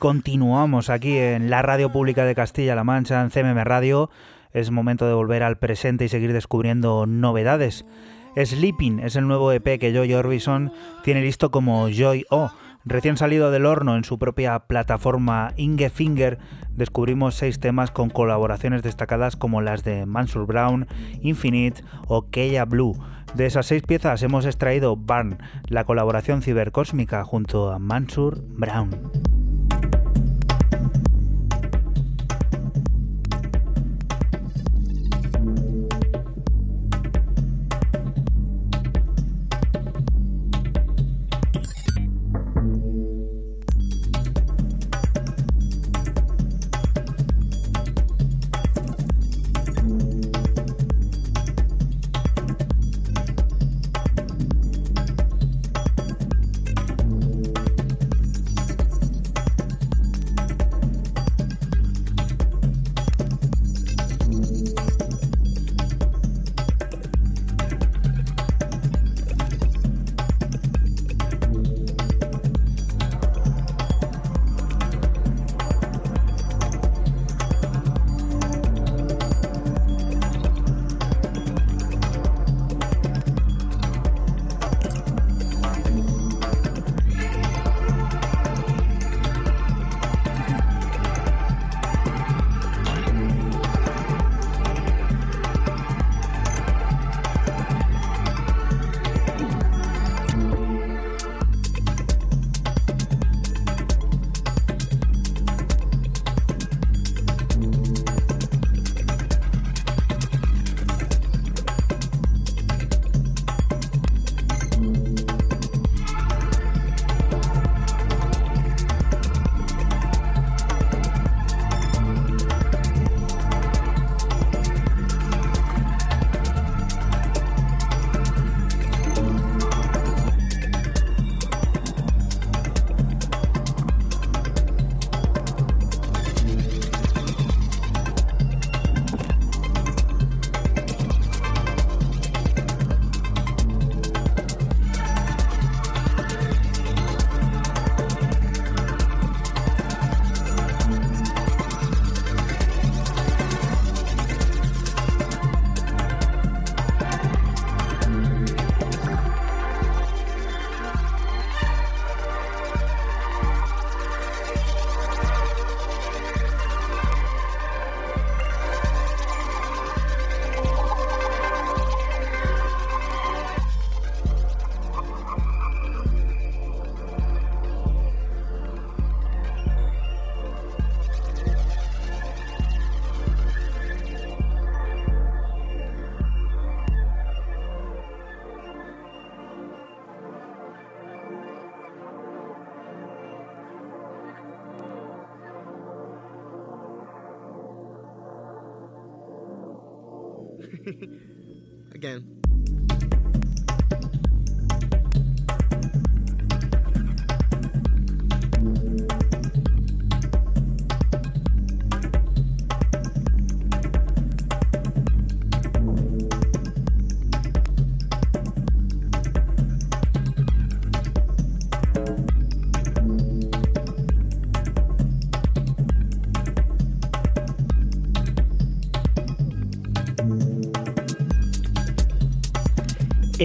Continuamos aquí en la radio pública de Castilla-La Mancha, en CMM Radio. Es momento de volver al presente y seguir descubriendo novedades. Sleeping es el nuevo EP que Joy Orbison tiene listo como Joy O. Recién salido del horno en su propia plataforma Ingefinger, descubrimos seis temas con colaboraciones destacadas como las de Mansur Brown, Infinite o Keia Blue. De esas seis piezas hemos extraído Barn, la colaboración cibercósmica junto a Mansur Brown.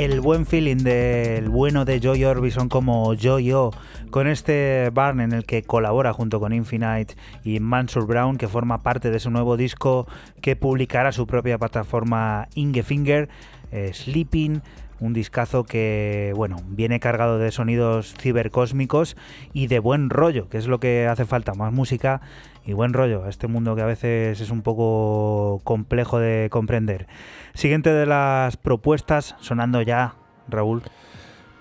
El buen feeling del bueno de Joy Orbison como Yo-Yo con este barn en el que colabora junto con Infinite y Mansur Brown que forma parte de su nuevo disco que publicará su propia plataforma Ingefinger, eh, Sleeping, un discazo que, bueno, viene cargado de sonidos cibercósmicos y de buen rollo, que es lo que hace falta, más música y buen rollo a este mundo que a veces es un poco complejo de comprender. Siguiente de las propuestas, sonando ya, Raúl.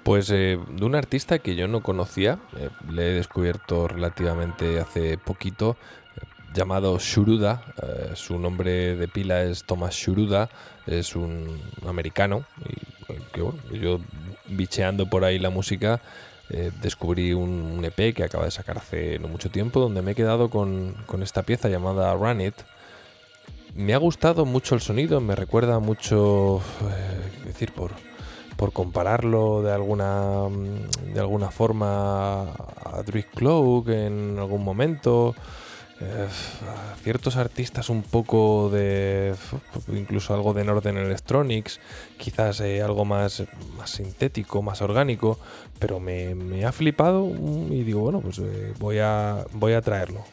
Pues eh, de un artista que yo no conocía, eh, le he descubierto relativamente hace poquito, eh, llamado Shuruda. su nombre de pila es Thomas Shuruda, es un americano. Que, bueno, yo bicheando por ahí la música, eh, descubrí un, EP que acaba de sacar hace no mucho tiempo, donde me he quedado con, esta pieza llamada Run It. Me ha gustado mucho el sonido, me recuerda mucho, eh, decir, por, por compararlo de alguna, de alguna forma a Druid Cloak en algún momento. Eh, ciertos artistas un poco de incluso algo de Northern Electronics, quizás eh, algo más, más sintético, más orgánico, pero me, ha flipado y digo, bueno, pues eh, voy, a, voy a traerlo.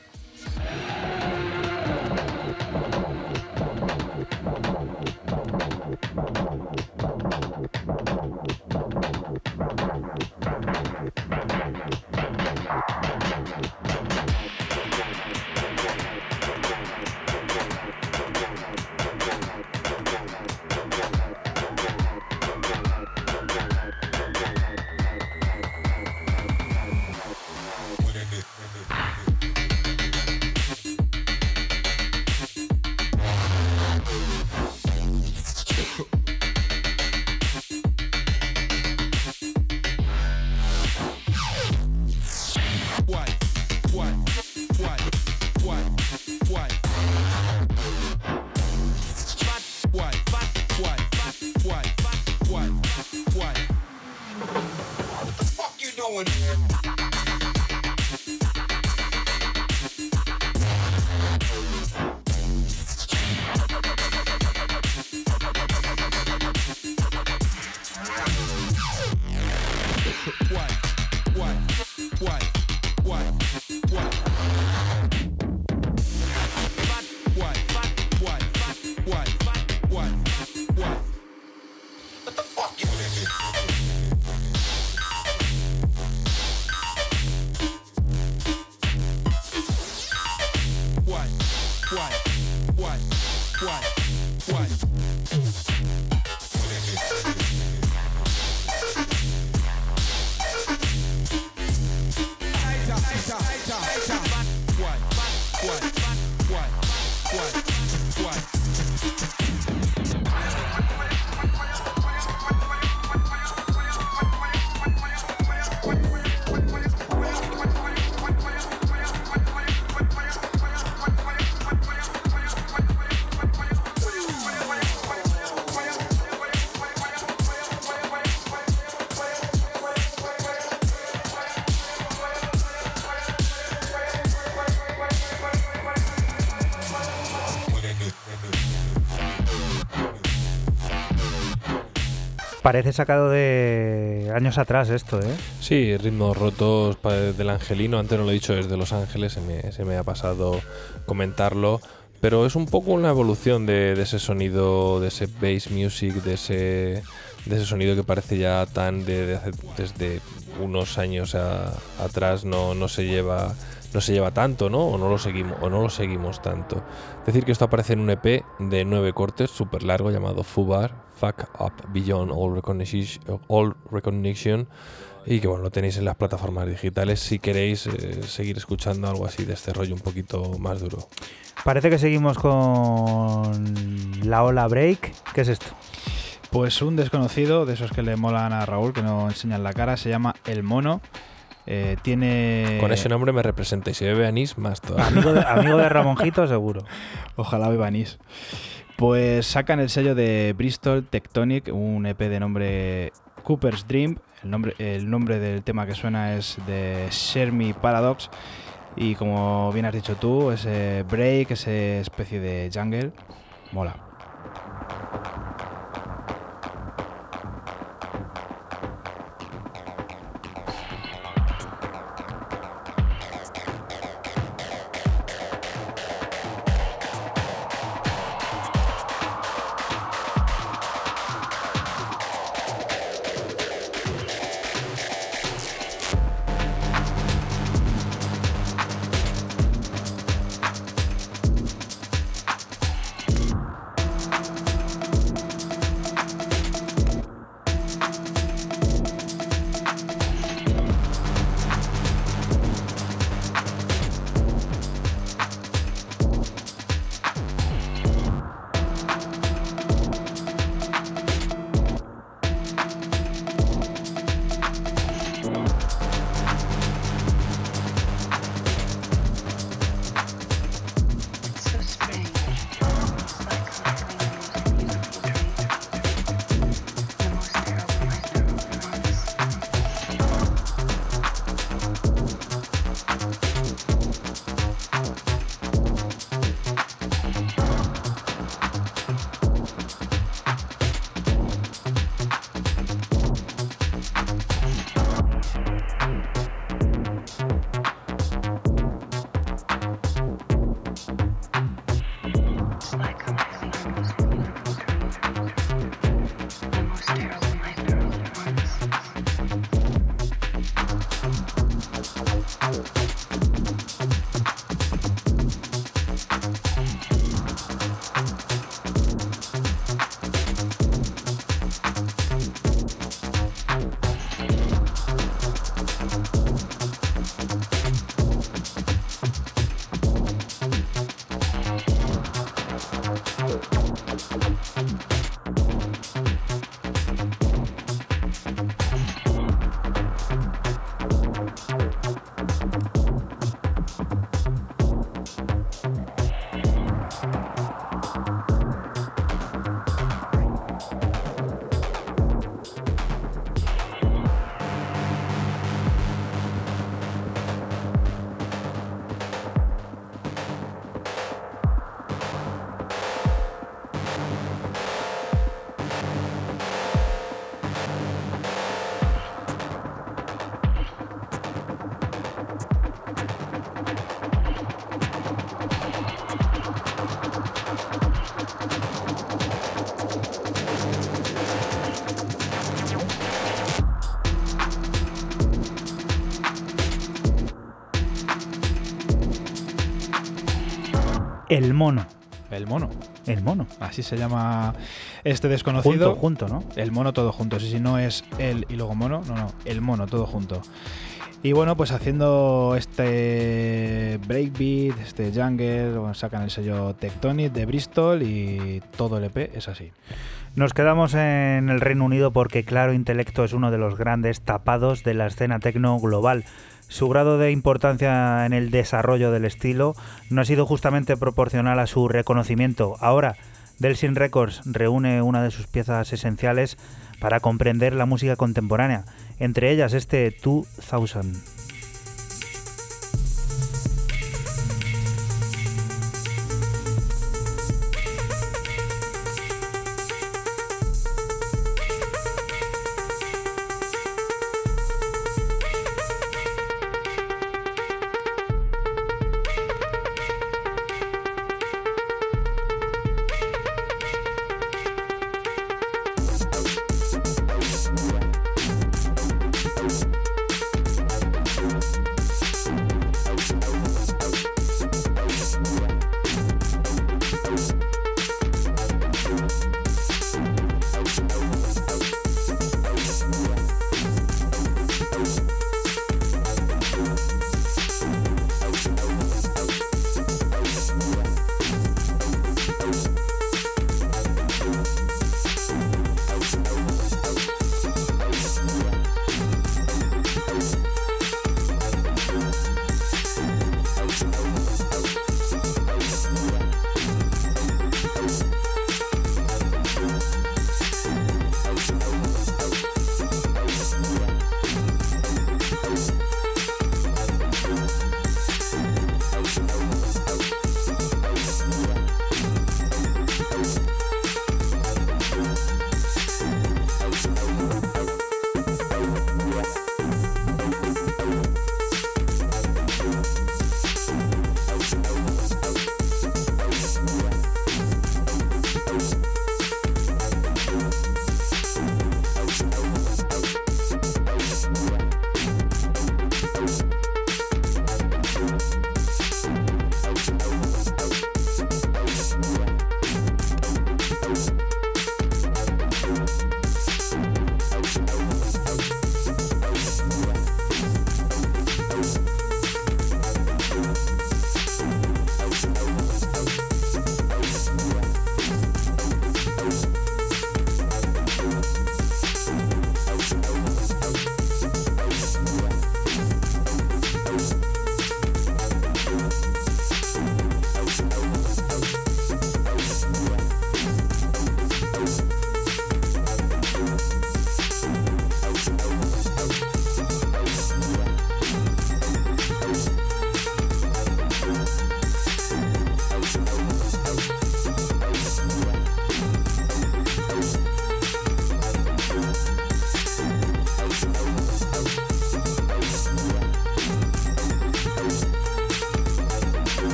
Parece sacado de años atrás esto, ¿eh? Sí, ritmos rotos del Angelino. Antes no lo he dicho, es de Los Ángeles, se me, ha pasado comentarlo. Pero es un poco una evolución de, ese sonido, de ese bass music, de ese, de ese sonido que parece ya tan de, desde unos años atrás no, no se lleva no se lleva tanto, ¿no? O no lo seguimos, o no lo seguimos tanto. Decir que esto aparece en un EP de nueve cortes, súper largo, llamado Fubar, Fuck Up Beyond All Recognition, All Recognition, y que bueno, lo tenéis en las plataformas digitales si queréis eh, seguir escuchando algo así de este rollo un poquito más duro. Parece que seguimos con la ola break. ¿Qué es esto? Pues un desconocido, de esos que le molan a Raúl, que no enseñan la cara, se llama El Mono. Eh, tiene. Con ese nombre me representa y si bebe anís, más todo. Amigo de, amigo de Ramonjito, seguro. Ojalá beba anís. Pues sacan el sello de Bristol Tectonic, un EP de nombre Cooper's Dream. El nombre, el nombre del tema que suena es de Shermy Paradox. Y como bien has dicho tú, ese break, esa especie de jungle, mola. El Mono. El mono. El Mono. Así se llama este desconocido. Junto, junto, ¿no? El mono todo junto. Si no es él y luego mono, no, no, el mono todo junto. Y bueno, pues haciendo este breakbeat, este jungle, bueno, sacan el sello Tectonic de Bristol y todo el EP es así. Nos quedamos en el Reino Unido porque Claro Intelecto es uno de los grandes tapados de la escena tecno global. Su grado de importancia en el desarrollo del estilo no ha sido justamente proporcional a su reconocimiento. Ahora, Delsin Records reúne una de sus piezas esenciales para comprender la música contemporánea, entre ellas este 2000.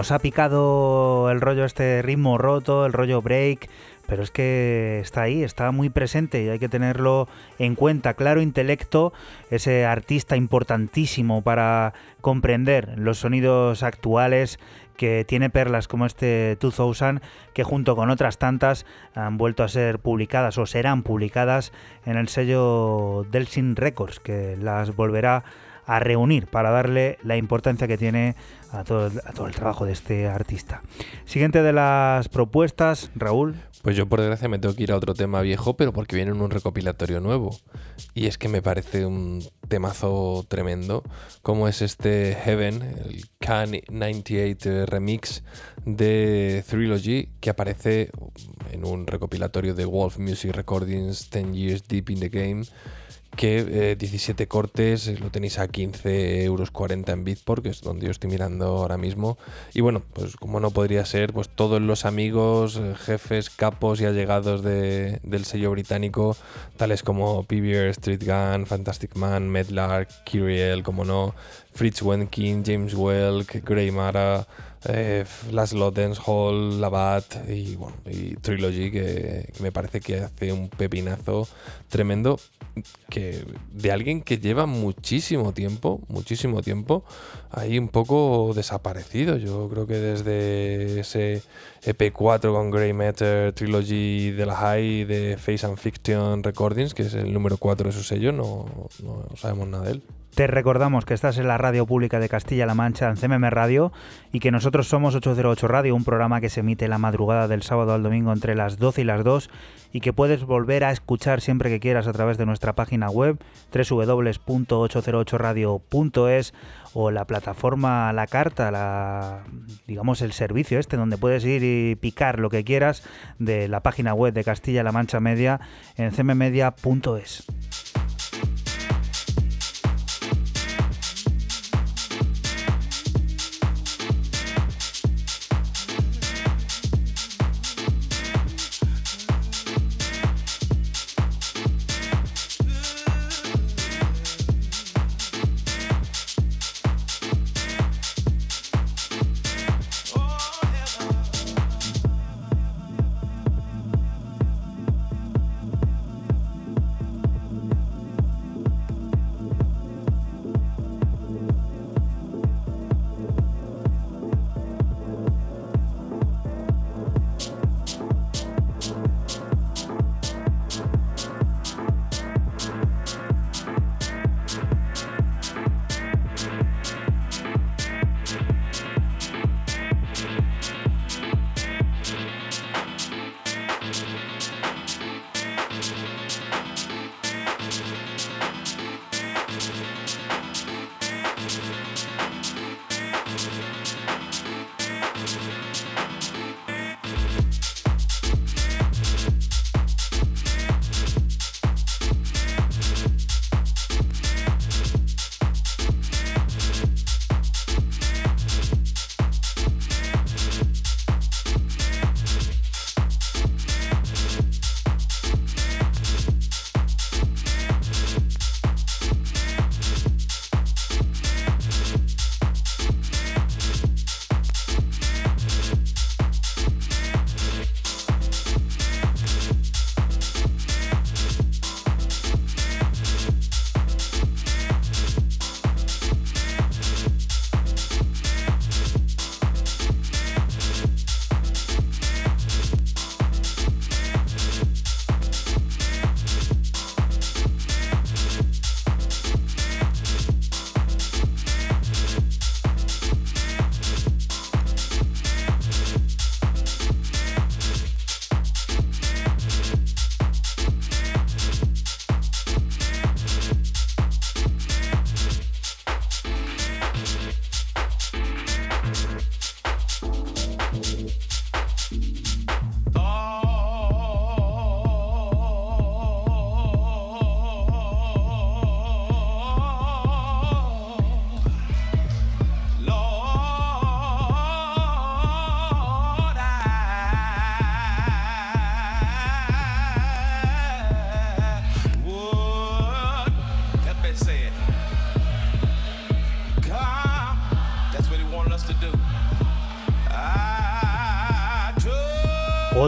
Nos ha picado el rollo este ritmo roto, el rollo break, pero es que está ahí, está muy presente y hay que tenerlo en cuenta. Claro, intelecto, ese artista importantísimo para comprender los sonidos actuales que tiene perlas como este 2000 que junto con otras tantas han vuelto a ser publicadas o serán publicadas en el sello Delsin Records que las volverá a reunir para darle la importancia que tiene a todo, a todo el trabajo de este artista. Siguiente de las propuestas, Raúl. Pues yo por desgracia me tengo que ir a otro tema viejo, pero porque viene en un recopilatorio nuevo. Y es que me parece un temazo tremendo, como es este Heaven, el K98 remix de Trilogy, que aparece en un recopilatorio de Wolf Music Recordings 10 Years Deep in the Game que 17 eh, cortes eh, lo tenéis a 15 euros 40 en Bitport, que es donde yo estoy mirando ahora mismo. Y bueno, pues como no podría ser, pues todos los amigos, eh, jefes, capos y allegados de, del sello británico, tales como PBR, Street Gun, Fantastic Man, Medlark, Kiriel, como no, Fritz Wenkin, James Welk, Grey Mara, eh, Laszlo Hall, Labat y, bueno, y Trilogy, que, me parece que hace un pepinazo tremendo que de alguien que lleva muchísimo tiempo, muchísimo tiempo, ahí un poco desaparecido. Yo creo que desde ese EP4 con Grey Matter, Trilogy de la High, de Face and Fiction Recordings, que es el número 4 de su sello, no, no sabemos nada de él. Te recordamos que estás en la radio pública de Castilla-La Mancha, en CMM Radio, y que nosotros somos 808 Radio, un programa que se emite la madrugada del sábado al domingo entre las 12 y las 2, y que puedes volver a escuchar siempre que quieras a través de nuestra página web www.808radio.es o la plataforma la carta, digamos el servicio este donde puedes ir y picar lo que quieras de la página web de Castilla-La Mancha Media en cmmedia.es.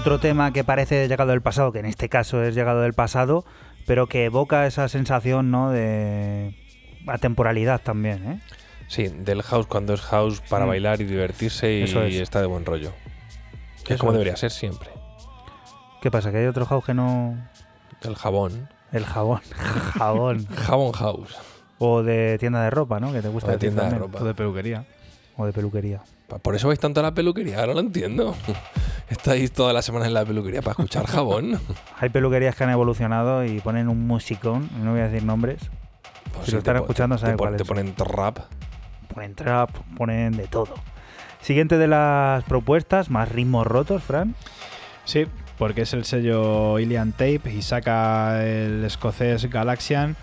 Otro tema que parece llegado del pasado, que en este caso es llegado del pasado, pero que evoca esa sensación ¿no? de atemporalidad también. ¿eh? Sí, del house cuando es house para mm. bailar y divertirse y, está de buen rollo. Que es como debería ser siempre. ¿Qué pasa? ¿Que hay otro house que no...? El jabón. El jabón. jabón. jabón house. O de tienda de ropa, ¿no? Que te gusta O de tienda de ropa. O de peluquería. O de peluquería. Por eso vais tanto a la peluquería, ahora lo entiendo. Estáis todas las semanas en la peluquería para escuchar jabón. Hay peluquerías que han evolucionado y ponen un musicón, no voy a decir nombres. Pues Si lo están te escuchando, te, saben cuál te es. ponen rap. Ponen trap, ponen de todo. Siguiente de las propuestas, más ritmos rotos, Fran. Sí, porque es el sello Ilian Tape y saca el escocés Galaxian,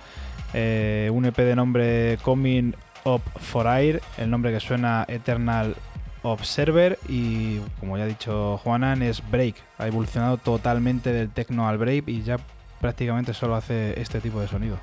eh, un EP de nombre Coming Up for Air, el nombre que suena Eternal Observer y como ya ha dicho Juanan es Break, ha evolucionado totalmente del techno al break y ya prácticamente solo hace este tipo de sonido.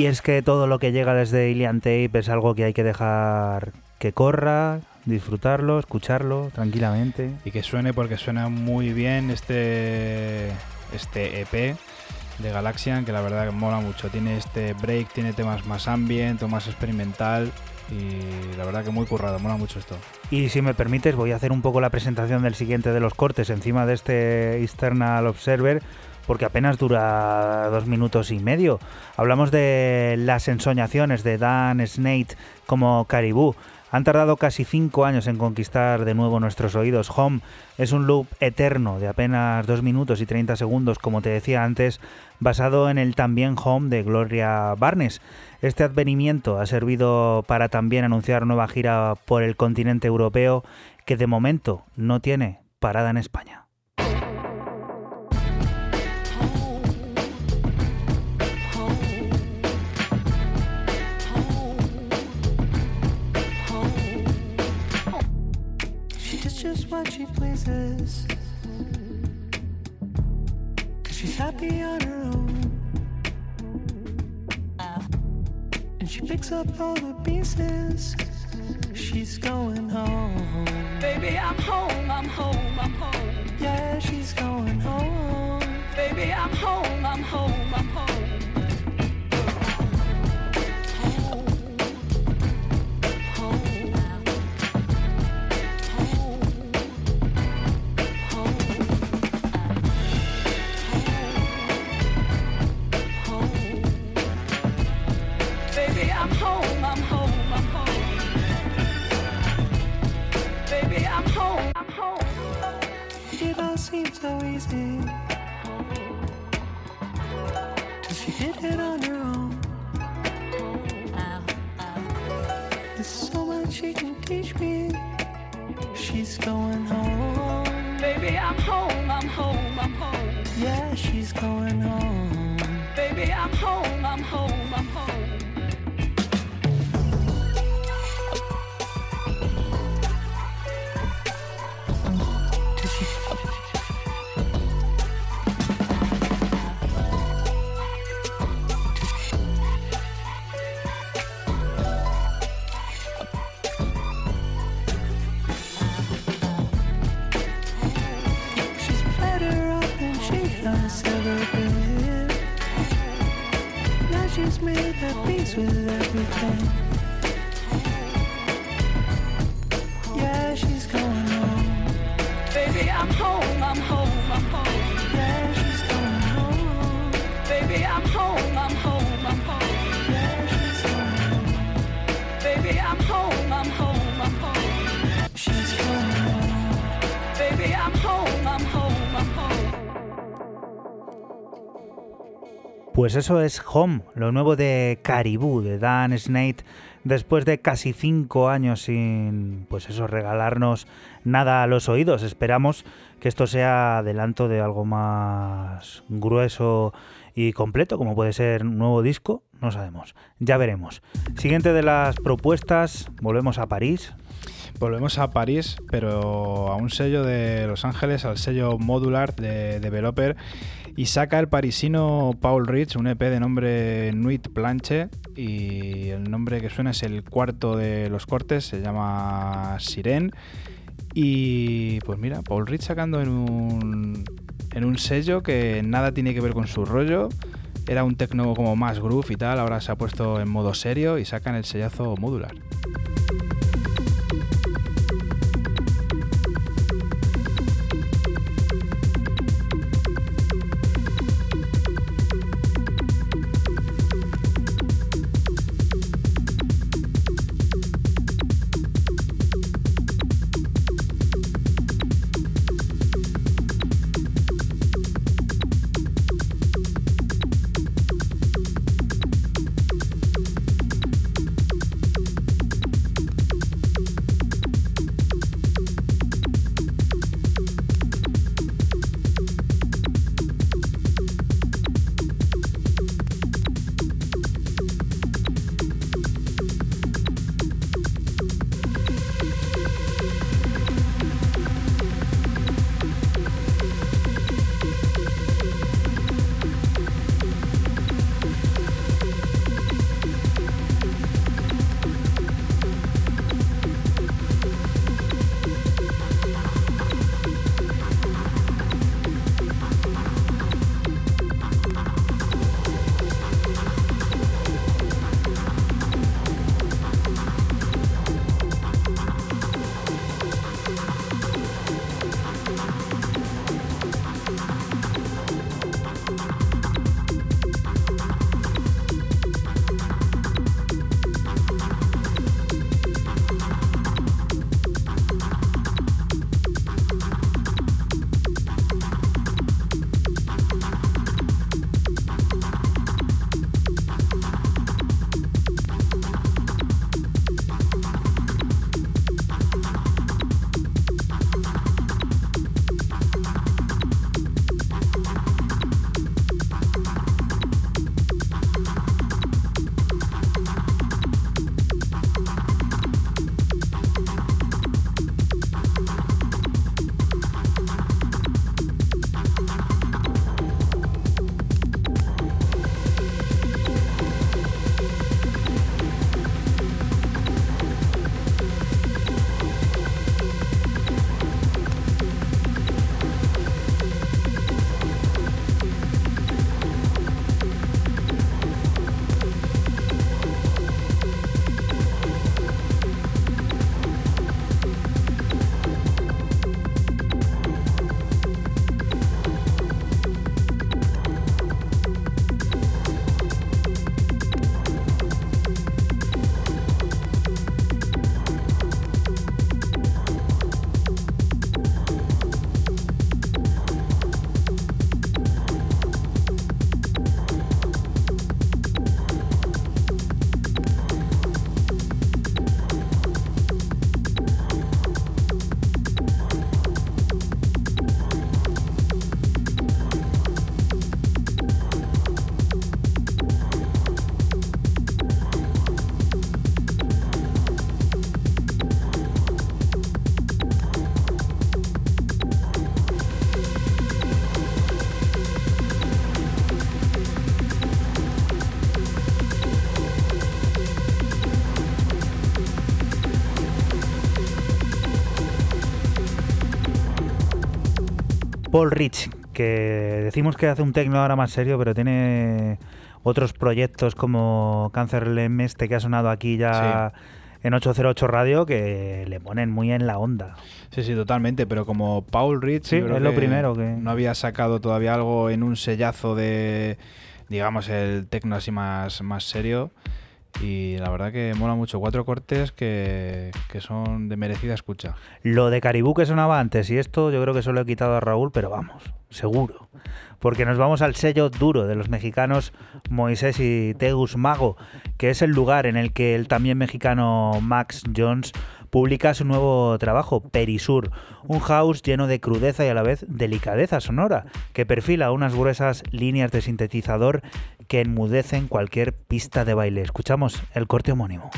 Y es que todo lo que llega desde Ilian Tape es algo que hay que dejar que corra, disfrutarlo, escucharlo tranquilamente. y que suene porque suena muy bien este este EP de Galaxian que la verdad que mola mucho tiene este break tiene temas más ambient más experimental y la verdad que muy currado, mola mucho esto. Y si me permites, voy a hacer un poco la presentación del siguiente de los cortes encima de este External Observer, porque apenas dura dos minutos y medio. Hablamos de las ensoñaciones de Dan Snate como Caribou. Han tardado casi cinco años en conquistar de nuevo nuestros oídos. Home es un loop eterno de apenas dos minutos y 30 segundos, como te decía antes, basado en el también Home de Gloria Barnes. Este advenimiento ha servido para también anunciar nueva gira por el continente europeo que de momento no tiene parada en España. What she pleases. Cause she's happy on her own. And she picks up all the pieces. She's going home. Baby, I'm home, I'm home, I'm home. Yeah, she's going home. Baby, I'm home, I'm home, I'm home. Pues eso es Home, lo nuevo de Caribou, de Dan Snate, después de casi cinco años sin, pues eso, regalarnos nada a los oídos. Esperamos que esto sea adelanto de algo más grueso y completo, como puede ser un nuevo disco, no sabemos, ya veremos. Siguiente de las propuestas, volvemos a París. Volvemos a París, pero a un sello de Los Ángeles, al sello Modular de Developer y saca el parisino Paul Rich un EP de nombre Nuit Planche y el nombre que suena es el cuarto de los cortes, se llama Siren. Y pues mira, Paul Rich sacando en un, en un sello que nada tiene que ver con su rollo. Era un techno como más groove y tal, ahora se ha puesto en modo serio y sacan el sellazo modular. Paul Rich, que decimos que hace un tecno ahora más serio, pero tiene otros proyectos como Cáncer Lem este que ha sonado aquí ya en 808 Radio que le ponen muy en la onda. Sí, sí, totalmente, pero como Paul Rich sí, es lo primero que no había sacado todavía algo en un sellazo de digamos el tecno así más más serio y la verdad que mola mucho. Cuatro cortes que, que, son de merecida escucha. Lo de Caribú que sonaba antes y esto yo creo que solo he quitado a Raúl, pero vamos, seguro. Porque nos vamos al sello duro de los mexicanos Moisés y Tegus Mago, que es el lugar en el que el también mexicano Max Jones publica su nuevo trabajo, Perisur, un house lleno de crudeza y a la vez delicadeza sonora, que perfila unas gruesas líneas de sintetizador que enmudecen cualquier pista de baile. Escuchamos el corte homónimo.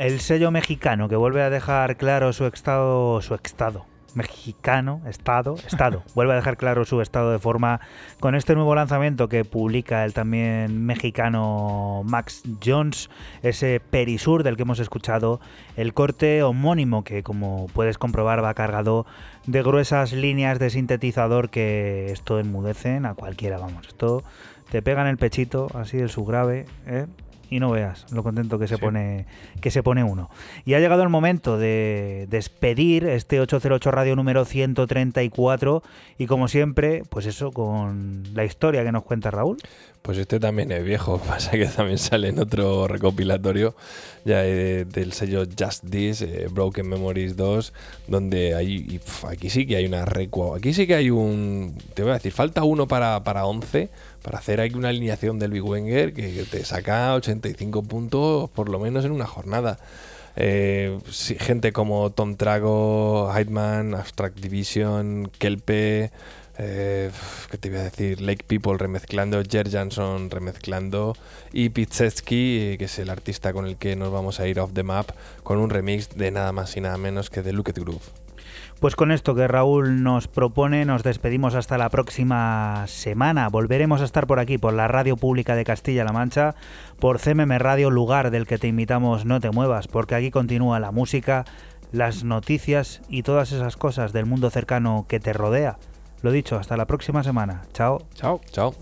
El sello mexicano que vuelve a dejar claro su estado, su estado mexicano, estado, estado, vuelve a dejar claro su estado de forma con este nuevo lanzamiento que publica el también mexicano Max Jones, ese Perisur del que hemos escuchado, el corte homónimo que como puedes comprobar va cargado de gruesas líneas de sintetizador que esto enmudecen a cualquiera, vamos, esto te pega en el pechito, así de su grave, ¿eh? Y no veas lo contento que se pone que se pone uno. Y ha llegado el momento de despedir este 808 Radio número 134 y como siempre, pues eso con la historia que nos cuenta Raúl. Pues este también es viejo, pasa que también sale en otro recopilatorio ya del sello Just This, eh, Broken Memories 2, donde hay, aquí sí que hay una recua, aquí sí que hay un, te voy a decir, falta uno para, para 11, para hacer aquí una alineación del Big Wenger que te saca 85 puntos por lo menos en una jornada. Eh, gente como Tom Trago, Heidman, Abstract Division, Kelpe, eh, ¿qué te iba a decir? Lake People remezclando, Jer Jansson remezclando y Pizzetsky, que es el artista con el que nos vamos a ir off the map, con un remix de nada más y nada menos que de Look at Groove. Pues con esto que Raúl nos propone, nos despedimos hasta la próxima semana. Volveremos a estar por aquí, por la Radio Pública de Castilla-La Mancha, por CMM Radio, lugar del que te invitamos no te muevas, porque aquí continúa la música, las noticias y todas esas cosas del mundo cercano que te rodea. Lo dicho, hasta la próxima semana. Chao. Chao. Chao.